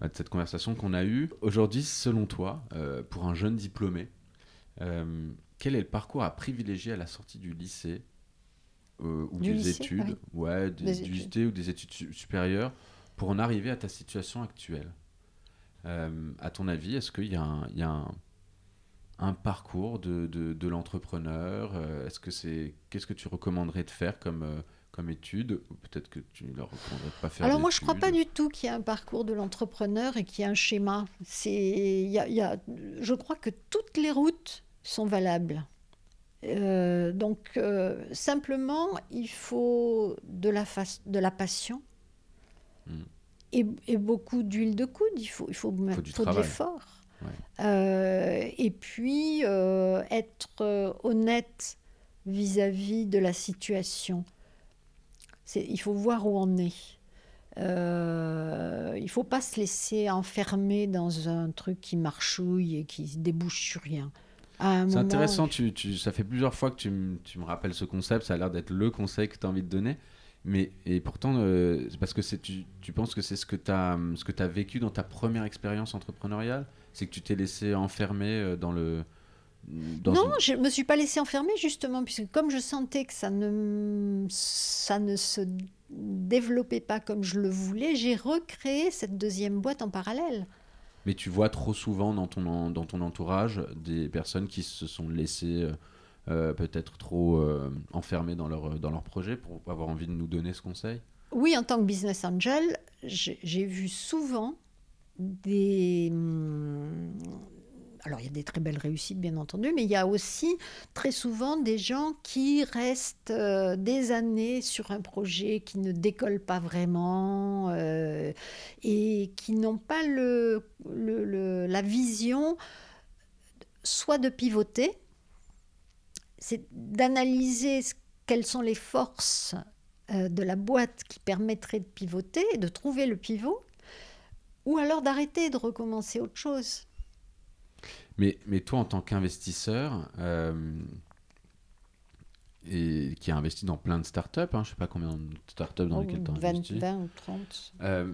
bah, de cette conversation qu'on a eue. Aujourd'hui, selon toi, pour un jeune diplômé, quel est le parcours à privilégier à la sortie du lycée euh, ou des études, ouais, des, du lycée ou des études supérieures pour en arriver à ta situation actuelle. Euh, à ton avis, est-ce qu'il y a un, il y a un, un parcours de, de, de l'entrepreneur euh, Est-ce que c'est qu'est-ce que tu recommanderais de faire comme comme étude? Peut-être que tu ne leur recommanderais pas faire.
Alors moi, je ne crois pas du tout qu'il y ait un parcours de l'entrepreneur et qu'il y ait un schéma. C'est, a, y a, je crois que toutes les routes sont valables. Euh, donc, euh, simplement, il faut de la, de la passion hmm. et, beaucoup d'huile de coude. Il faut, il faut, faut, de l'effort. Euh, et puis, être honnête vis-à-vis de la situation. il faut voir où on est. il ne faut pas se laisser enfermer dans un truc qui marchouille et qui débouche sur rien.
C'est intéressant, tu, tu, ça fait plusieurs fois que tu, tu, me rappelles ce concept, ça a l'air d'être le conseil que tu as envie de donner. Mais, et pourtant, euh, c'est parce que tu, tu penses que c'est ce que tu as, as vécu dans ta première expérience entrepreneuriale? C'est que tu t'es laissé enfermer euh, dans le.
Dans non, je ne me suis pas laissé enfermer justement, puisque comme je sentais que ça ne, ça ne se développait pas comme je le voulais, j'ai recréé cette deuxième boîte en parallèle.
Mais tu vois trop souvent dans ton, dans ton entourage des personnes qui se sont laissées euh, euh, peut-être trop euh, enfermées dans leur, dans leur projet pour avoir envie de nous donner ce conseil?
Oui, en tant que business angel, j'ai vu souvent des... Alors il y a des très belles réussites, bien entendu, mais il y a aussi très souvent des gens qui restent euh, des années sur un projet qui ne décolle pas vraiment euh, et qui n'ont pas le, la vision soit de pivoter, c'est d'analyser quelles sont les forces euh, de la boîte qui permettraient de pivoter, de trouver le pivot, ou alors d'arrêter de recommencer autre chose.
Mais, mais toi, en tant qu'investisseur, euh, et qui a investi dans plein de startups, hein, je ne sais pas combien de startups dans oh, lesquelles tu as investi.
20 ou 30.
Euh,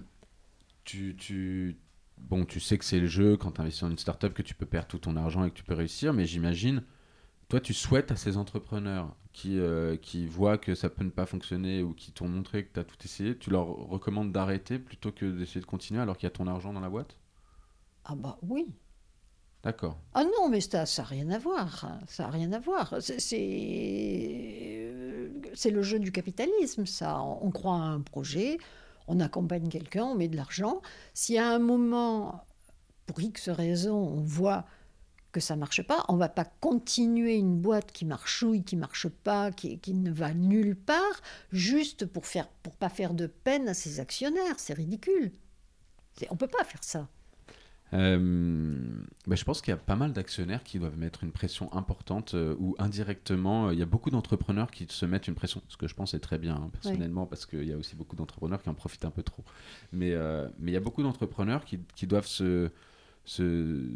tu, tu, bon, tu sais que c'est le jeu quand tu investis dans une startup que tu peux perdre tout ton argent et que tu peux réussir, mais j'imagine, toi, tu souhaites à ces entrepreneurs qui, euh, qui voient que ça peut ne pas fonctionner ou qui t'ont montré que tu as tout essayé, tu leur recommandes d'arrêter plutôt que d'essayer de continuer alors qu'il y a ton argent dans la boîte?
Ah bah oui. Ah non, mais ça n'a rien à voir. Ça n'a rien à voir. C'est le jeu du capitalisme, ça. On croit à un projet, on accompagne quelqu'un, on met de l'argent. Si à un moment, pour X raison, on voit que ça marche pas, on va pas continuer une boîte qui marchouille, qui marche pas, qui, qui ne va nulle part, juste pour faire, pour pas faire de peine à ses actionnaires. C'est ridicule. On peut pas faire ça.
Euh, bah, je pense qu'il y a pas mal d'actionnaires qui doivent mettre une pression importante euh, ou indirectement, euh, il y a beaucoup d'entrepreneurs qui se mettent une pression, ce que je pense est très bien hein, personnellement parce qu'il y a aussi beaucoup d'entrepreneurs qui en profitent un peu trop. Mais, mais il y a beaucoup d'entrepreneurs qui, qui, doivent se, se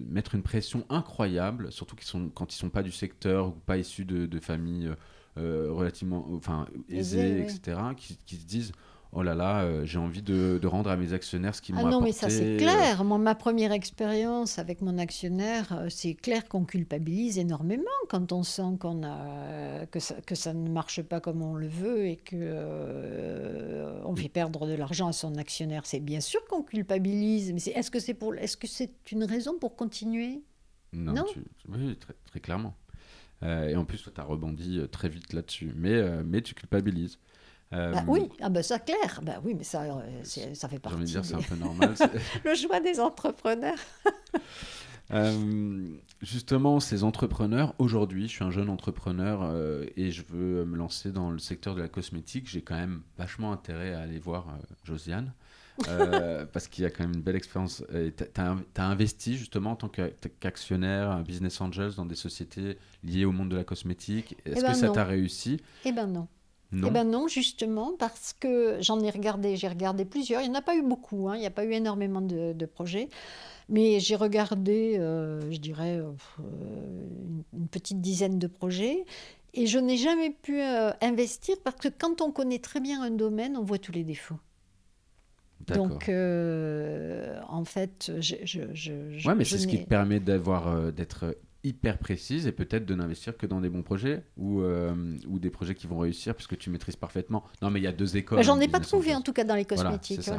mettre une pression incroyable, surtout sont, quand ils ne sont pas du secteur ou pas issus de, de familles relativement enfin, aisées, etc., qui, qui se disent oh là là, euh, j'ai envie de, rendre à mes actionnaires ce qu'ils m'ont apporté.
Ah non, mais ça c'est clair. Moi, ma première expérience avec mon actionnaire, euh, c'est clair qu'on culpabilise énormément quand on sent qu'on a que ça, que ça ne marche pas comme on le veut et que euh, on fait perdre de l'argent à son actionnaire. C'est bien sûr qu'on culpabilise, mais est-ce que c'est pour, est-ce que c'est une raison pour continuer?
Non, oui, très, très clairement. et en plus, tu as rebondi très vite là-dessus, mais, mais tu culpabilises.
Euh, bah oui, ah bah ça clair. Bah oui, mais ça, euh, ça fait partie.
J'ai envie de dire, c'est un peu normal.
le choix des entrepreneurs.
Euh, justement, ces entrepreneurs, aujourd'hui, je suis un jeune entrepreneur et je veux me lancer dans le secteur de la cosmétique. J'ai quand même vachement intérêt à aller voir Josiane. parce qu'il y a quand même une belle expérience. Tu as, investi justement en tant qu'actionnaire, business angels dans des sociétés liées au monde de la cosmétique. Est-ce eh que ben ça t'a réussi?
Eh ben non. Eh bien non, justement, parce que j'en ai regardé, j'ai regardé plusieurs. Il n'y en a pas eu beaucoup, hein, il n'y a pas eu énormément de, projets. Mais j'ai regardé, euh, je dirais, euh, une petite dizaine de projets. Et je n'ai jamais pu euh, investir parce que quand on connaît très bien un domaine, on voit tous les défauts. Donc, en fait, je. je, je
ouais, mais c'est ce qui te permet d'avoir, d'être hyper précise et peut-être de n'investir que dans des bons projets ou, euh, ou des projets qui vont réussir puisque tu maîtrises parfaitement. Non, mais il y a deux écoles.
Bah, j'en ai pas trouvé en tout cas dans les cosmétiques.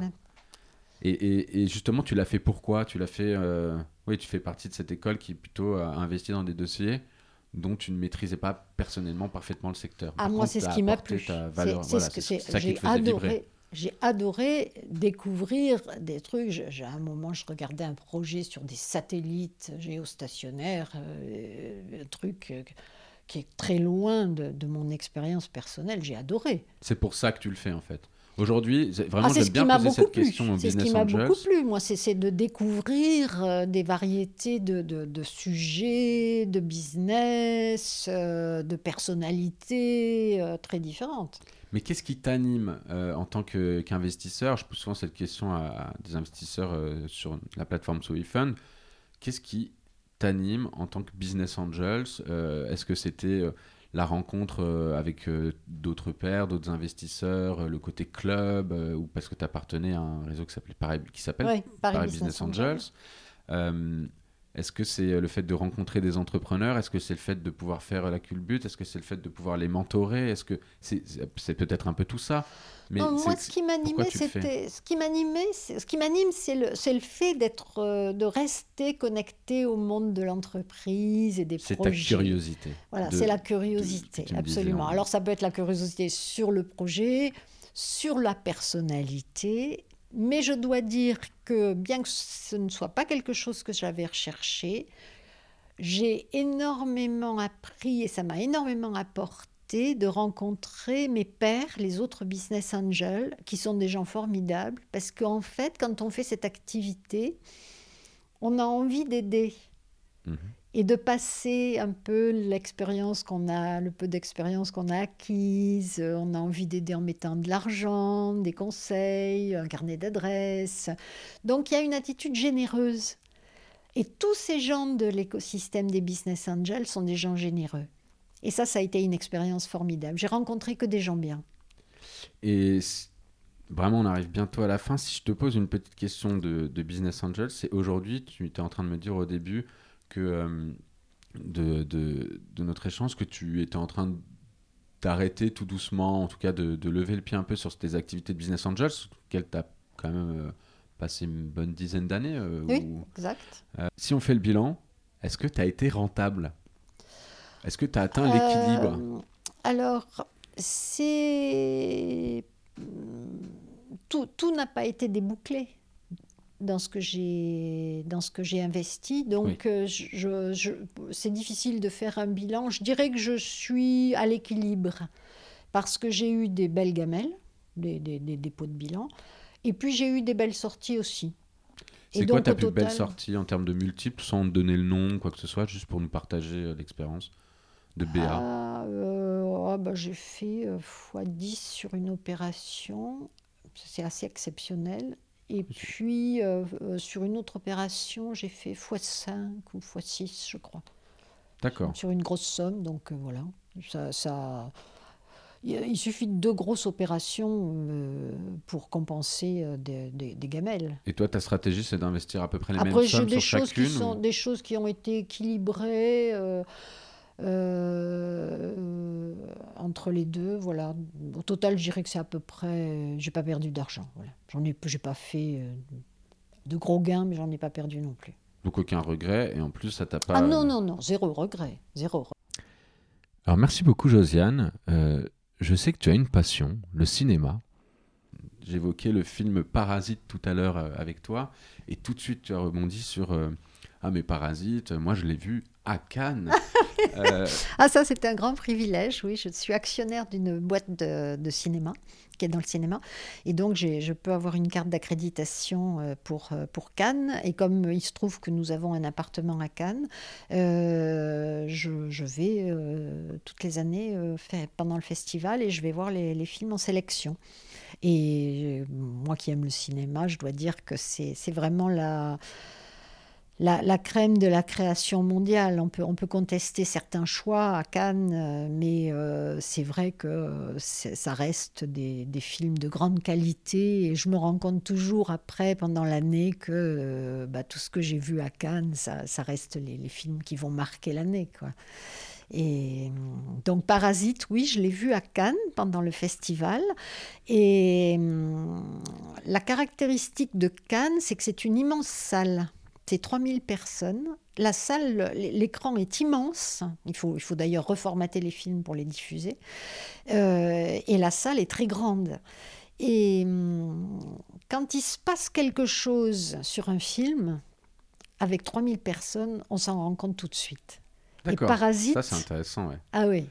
Et, et, justement, tu l'as fait pourquoi? Tu l'as fait. Euh, oui, tu fais partie de cette école qui plutôt a investi dans des dossiers dont tu ne maîtrisais pas personnellement parfaitement le secteur.
Ah, moi, c'est ce qui m'a plu. C'est ce que j'ai adoré j'ai adoré découvrir des trucs. À un moment, je regardais un projet sur des satellites géostationnaires, euh, un truc euh, qui est très loin de, mon expérience personnelle. J'ai adoré.
C'est pour ça que tu le fais, en fait. Aujourd'hui, vraiment, ah, j'aime bien poser cette plu. question au
C'est
ce qui
m'a beaucoup plu, moi, c'est, de découvrir euh, des variétés de, de, sujets, de business, de personnalités très différentes.
Mais qu'est-ce qui t'anime euh, en tant qu'investisseur? Je pose souvent cette question à, des investisseurs euh, sur la plateforme SoiFund. Qu'est-ce qui t'anime en tant que business angels? Euh, Est-ce que c'était la rencontre avec d'autres pairs, d'autres investisseurs, le côté club, ou parce que tu appartenais à un réseau qui s'appelle Paris, Business, Angels, est-ce que c'est le fait de rencontrer des entrepreneurs? Est-ce que c'est le fait de pouvoir faire la culbute Est-ce que c'est le fait de pouvoir les mentorer? Est-ce que c'est peut-être un peu tout ça
mais moi, ce qui m'animait, c'était ce qui m'animait, ce qui m'anime, c'est le, le fait d'être, euh, de rester connecté au monde de l'entreprise et des projets. C'est ta
curiosité.
Voilà, c'est la curiosité, absolument. Alors ça peut être la curiosité sur le projet, sur la personnalité. Mais je dois dire que bien que ce ne soit pas quelque chose que j'avais recherché, j'ai énormément appris et ça m'a énormément apporté de rencontrer mes pairs, les autres business angels, qui sont des gens formidables, parce qu'en fait, quand on fait cette activité, on a envie d'aider. Mhm. Et de passer un peu l'expérience qu'on a, le peu d'expérience qu'on a acquise. On a envie d'aider en mettant de l'argent, des conseils, un carnet d'adresses. Donc il y a une attitude généreuse. Et tous ces gens de l'écosystème des business angels sont des gens généreux. Et ça, ça a été une expérience formidable. J'ai rencontré que des gens bien.
Et vraiment, on arrive bientôt à la fin. Si je te pose une petite question de, business angel, c'est aujourd'hui, tu étais en train de me dire au début que euh, de, de, de, notre échange, que tu étais en train d'arrêter tout doucement, en tout cas de, de, lever le pied un peu sur tes activités de business angel, qu'elle t'a quand même euh, passé une bonne dizaine d'années.
Euh, oui, exact.
Euh, si on fait le bilan, est-ce que tu as été rentable? Est-ce que tu as atteint l'équilibre?
Alors, c'est. Tout, tout n'a pas été débouclé dans ce que j'ai dans ce que j'ai investi. Donc je, je, c'est difficile de faire un bilan. Je dirais que je suis à l'équilibre parce que j'ai eu des belles gamelles des, des, des dépôts de bilan. Et puis j'ai eu des belles sorties aussi.
C'est quoi ta plus belle sortie en termes de multiples, sans donner le nom, quoi que ce soit, juste pour nous partager euh, l'expérience de BA
ah, euh, oh, bah, J'ai fait x10 euh, sur une opération, c'est assez exceptionnel. Et puis sur une autre opération, j'ai fait x5 ou x6, je crois.
D'accord.
Sur une grosse somme, donc voilà. Ça, ça, il suffit de deux grosses opérations euh, pour compenser euh, des, gamelles.
Et toi, ta stratégie, c'est d'investir à peu près les mêmes
sommes sur
choses chacune
qui sont Des choses qui ont été équilibrées euh, entre les deux. Voilà. Au total, je dirais que c'est à peu près... J'ai pas perdu d'argent. Voilà. J'en ai, j'ai pas fait de gros gains, mais j'en ai pas perdu non plus.
Donc aucun regret, et en plus, ça t'a pas...
Ah non, non, non, zéro regret. Zéro
Alors merci beaucoup, Josiane je sais que tu as une passion, le cinéma. J'évoquais le film Parasite tout à l'heure euh, avec toi, et tout de suite tu as rebondi sur euh, Ah, mais Parasite, moi je l'ai vu à Cannes.
Euh, ah, ça, c'est un grand privilège, oui. Je suis actionnaire d'une boîte de, cinéma qui est dans le cinéma. Et donc, je peux avoir une carte d'accréditation euh, pour, euh, pour Cannes. Et comme il se trouve que nous avons un appartement à Cannes, je, vais toutes les années faire, pendant le festival et je vais voir les, les films en sélection. Et moi qui aime le cinéma, je dois dire que c'est vraiment la la, crème de la création mondiale. On peut, on peut contester certains choix à Cannes, euh, mais euh, c'est vrai que ça reste des, films de grande qualité. Et je me rends compte toujours après, pendant l'année, que euh, bah, tout ce que j'ai vu à Cannes, ça, reste les, films qui vont marquer l'année. Et donc Parasite, oui, je l'ai vu à Cannes pendant le festival. Et la caractéristique de Cannes, c'est que c'est une immense salle. C'est 3000 personnes. La salle, l'écran est immense. Il faut, il faut d'ailleurs reformater les films pour les diffuser. Euh, et la salle est très grande. Et hum, quand il se passe quelque chose sur un film, avec 3000 personnes, on s'en rend compte tout de suite.
D'accord. Parasite. Ça, c'est intéressant, ouais.
Ah oui.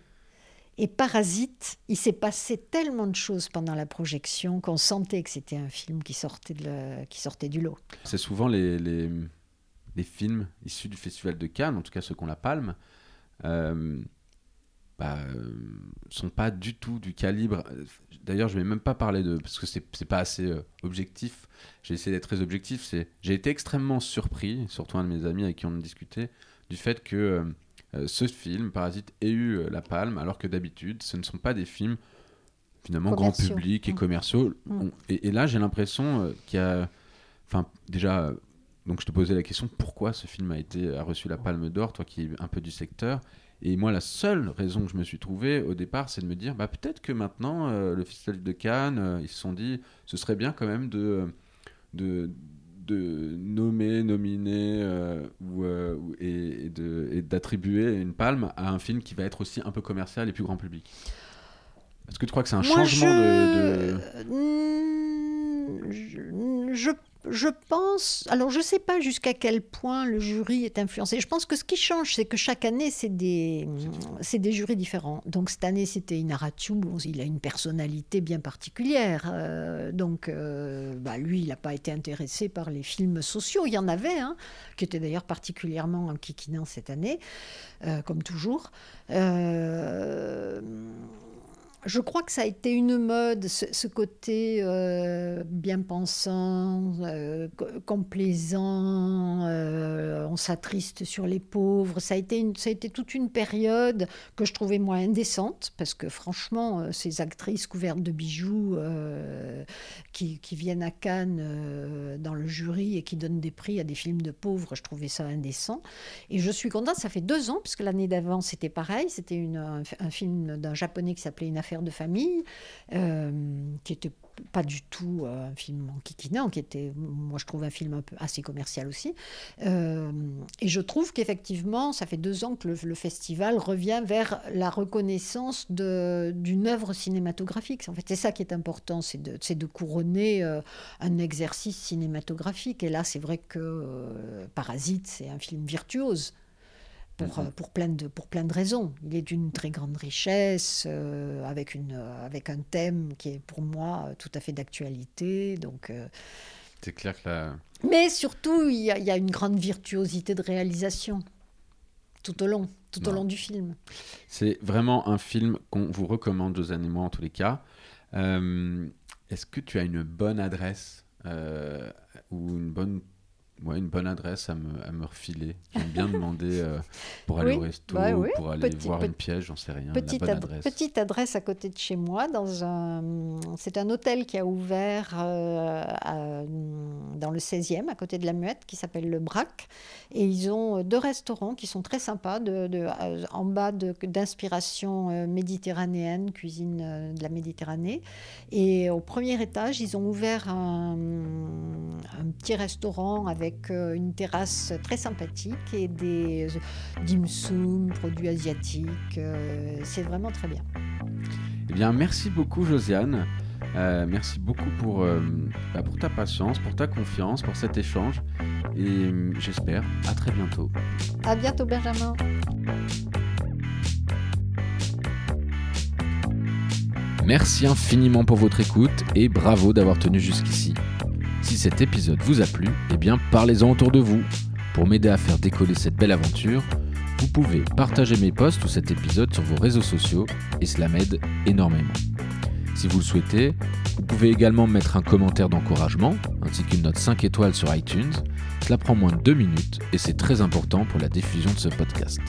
Et Parasite, il s'est passé tellement de choses pendant la projection qu'on sentait que c'était un film qui sortait, de qui sortait du lot.
C'est souvent les, les, les films issus du Festival de Cannes, en tout cas ceux qu'on la palme, euh, bah, euh, sont pas du tout du calibre. D'ailleurs, je vais même pas parler de parce que c'est pas assez euh, objectif. J'ai essayé d'être très objectif. C'est j'ai été extrêmement surpris, surtout un de mes amis avec qui on a discuté, du fait que euh, ce film Parasite ait eu la palme, alors que d'habitude, ce ne sont pas des films finalement grand public et mmh. commerciaux. Mmh. et, et, là, j'ai l'impression qu'il y a, enfin déjà donc je te posais la question pourquoi ce film a été a reçu la Palme d'Or, toi qui es un peu du secteur? Et moi, la seule raison que je me suis trouvé au départ, c'est de me dire bah, peut-être que maintenant, euh, le Festival de Cannes, euh, ils se sont dit ce serait bien quand même de, de, de nommer, nominer euh, ou, et, et d'attribuer une palme à un film qui va être aussi un peu commercial et plus grand public. Est-ce que tu crois que c'est un changement de...
de... je je pense, alors je ne sais pas jusqu'à quel point le jury est influencé. Je pense que ce qui change, c'est que chaque année, c'est des, jurys différents. Donc cette année, c'était Inaratu, il a une personnalité bien particulière. Euh, donc euh, bah, lui, il n'a pas été intéressé par les films sociaux. Il y en avait, hein, qui étaient d'ailleurs particulièrement en kikinant cette année, euh, comme toujours je crois que ça a été une mode, ce, côté euh, bien pensant, euh, complaisant, euh, on s'attriste sur les pauvres. Ça a, été une, ça a été toute une période que je trouvais moins indécente, parce que franchement, ces actrices couvertes de bijoux qui, qui, viennent à Cannes dans le jury et qui donnent des prix à des films de pauvres, je trouvais ça indécent. Et je suis contente, ça fait deux ans, puisque l'année d'avant c'était pareil, c'était un, un film d'un japonais qui s'appelait Une affaire de famille, euh, qui était pas du tout euh, un film en kikinant, qui était, moi je trouve un film un peu assez commercial aussi. Euh, et je trouve qu'effectivement, ça fait deux ans que le, festival revient vers la reconnaissance d'une œuvre cinématographique. En fait, c'est ça qui est important, c'est de, couronner un exercice cinématographique. Et là, c'est vrai que Parasite, c'est un film virtuose pour, pour, plein de, pour plein de raisons. Il est d'une très grande richesse, euh, avec, une, euh, avec un thème qui est pour moi euh, tout à fait d'actualité. Donc,
C'est clair que la...
Mais surtout, il y, a, il y, a, une grande virtuosité de réalisation tout au long, tout au long du film.
C'est vraiment un film qu'on vous recommande, Josiane et moi, en tous les cas. Est-ce que tu as une bonne adresse ou une bonne Ouais, une bonne adresse à me, à me refiler. J'aime bien demander euh, pour aller au resto, bah pour aller voir une pièce, j'en sais rien.
Petite,
adresse.
petite adresse à côté de chez moi. Dans un... C'est un hôtel qui a ouvert euh, dans le 16e, à côté de la Muette, qui s'appelle le Brac. Et ils ont deux restaurants qui sont très sympas, de, de euh, en bas d'inspiration méditerranéenne, cuisine de la Méditerranée. Et au premier étage, ils ont ouvert un, un petit restaurant avec avec euh, une terrasse très sympathique et des euh, dim sum, produits asiatiques. Euh, c'est vraiment très bien.
Eh bien, merci beaucoup, Josiane. merci beaucoup pour, bah, pour ta patience, pour ta confiance, pour cet échange. Et j'espère à très bientôt.
À bientôt, Benjamin.
Merci infiniment pour votre écoute et bravo d'avoir tenu jusqu'ici. Si cet épisode vous a plu, eh bien parlez-en autour de vous. Pour m'aider à faire décoller cette belle aventure, vous pouvez partager mes posts ou cet épisode sur vos réseaux sociaux et cela m'aide énormément. Si vous le souhaitez, vous pouvez également mettre un commentaire d'encouragement ainsi qu'une note 5 étoiles sur iTunes. Cela prend moins de 2 minutes et c'est très important pour la diffusion de ce podcast.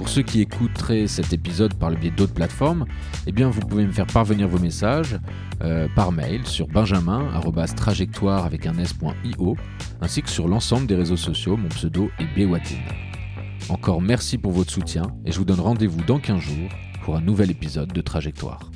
Pour ceux qui écouteraient cet épisode par le biais d'autres plateformes, eh vous pouvez me faire parvenir vos messages euh, par mail sur benjamin@trajectoire avec un s.io ainsi que sur l'ensemble des réseaux sociaux. Mon pseudo est Bewatin. Encore merci pour votre soutien et je vous donne rendez-vous dans 15 jours pour un nouvel épisode de Trajectoire.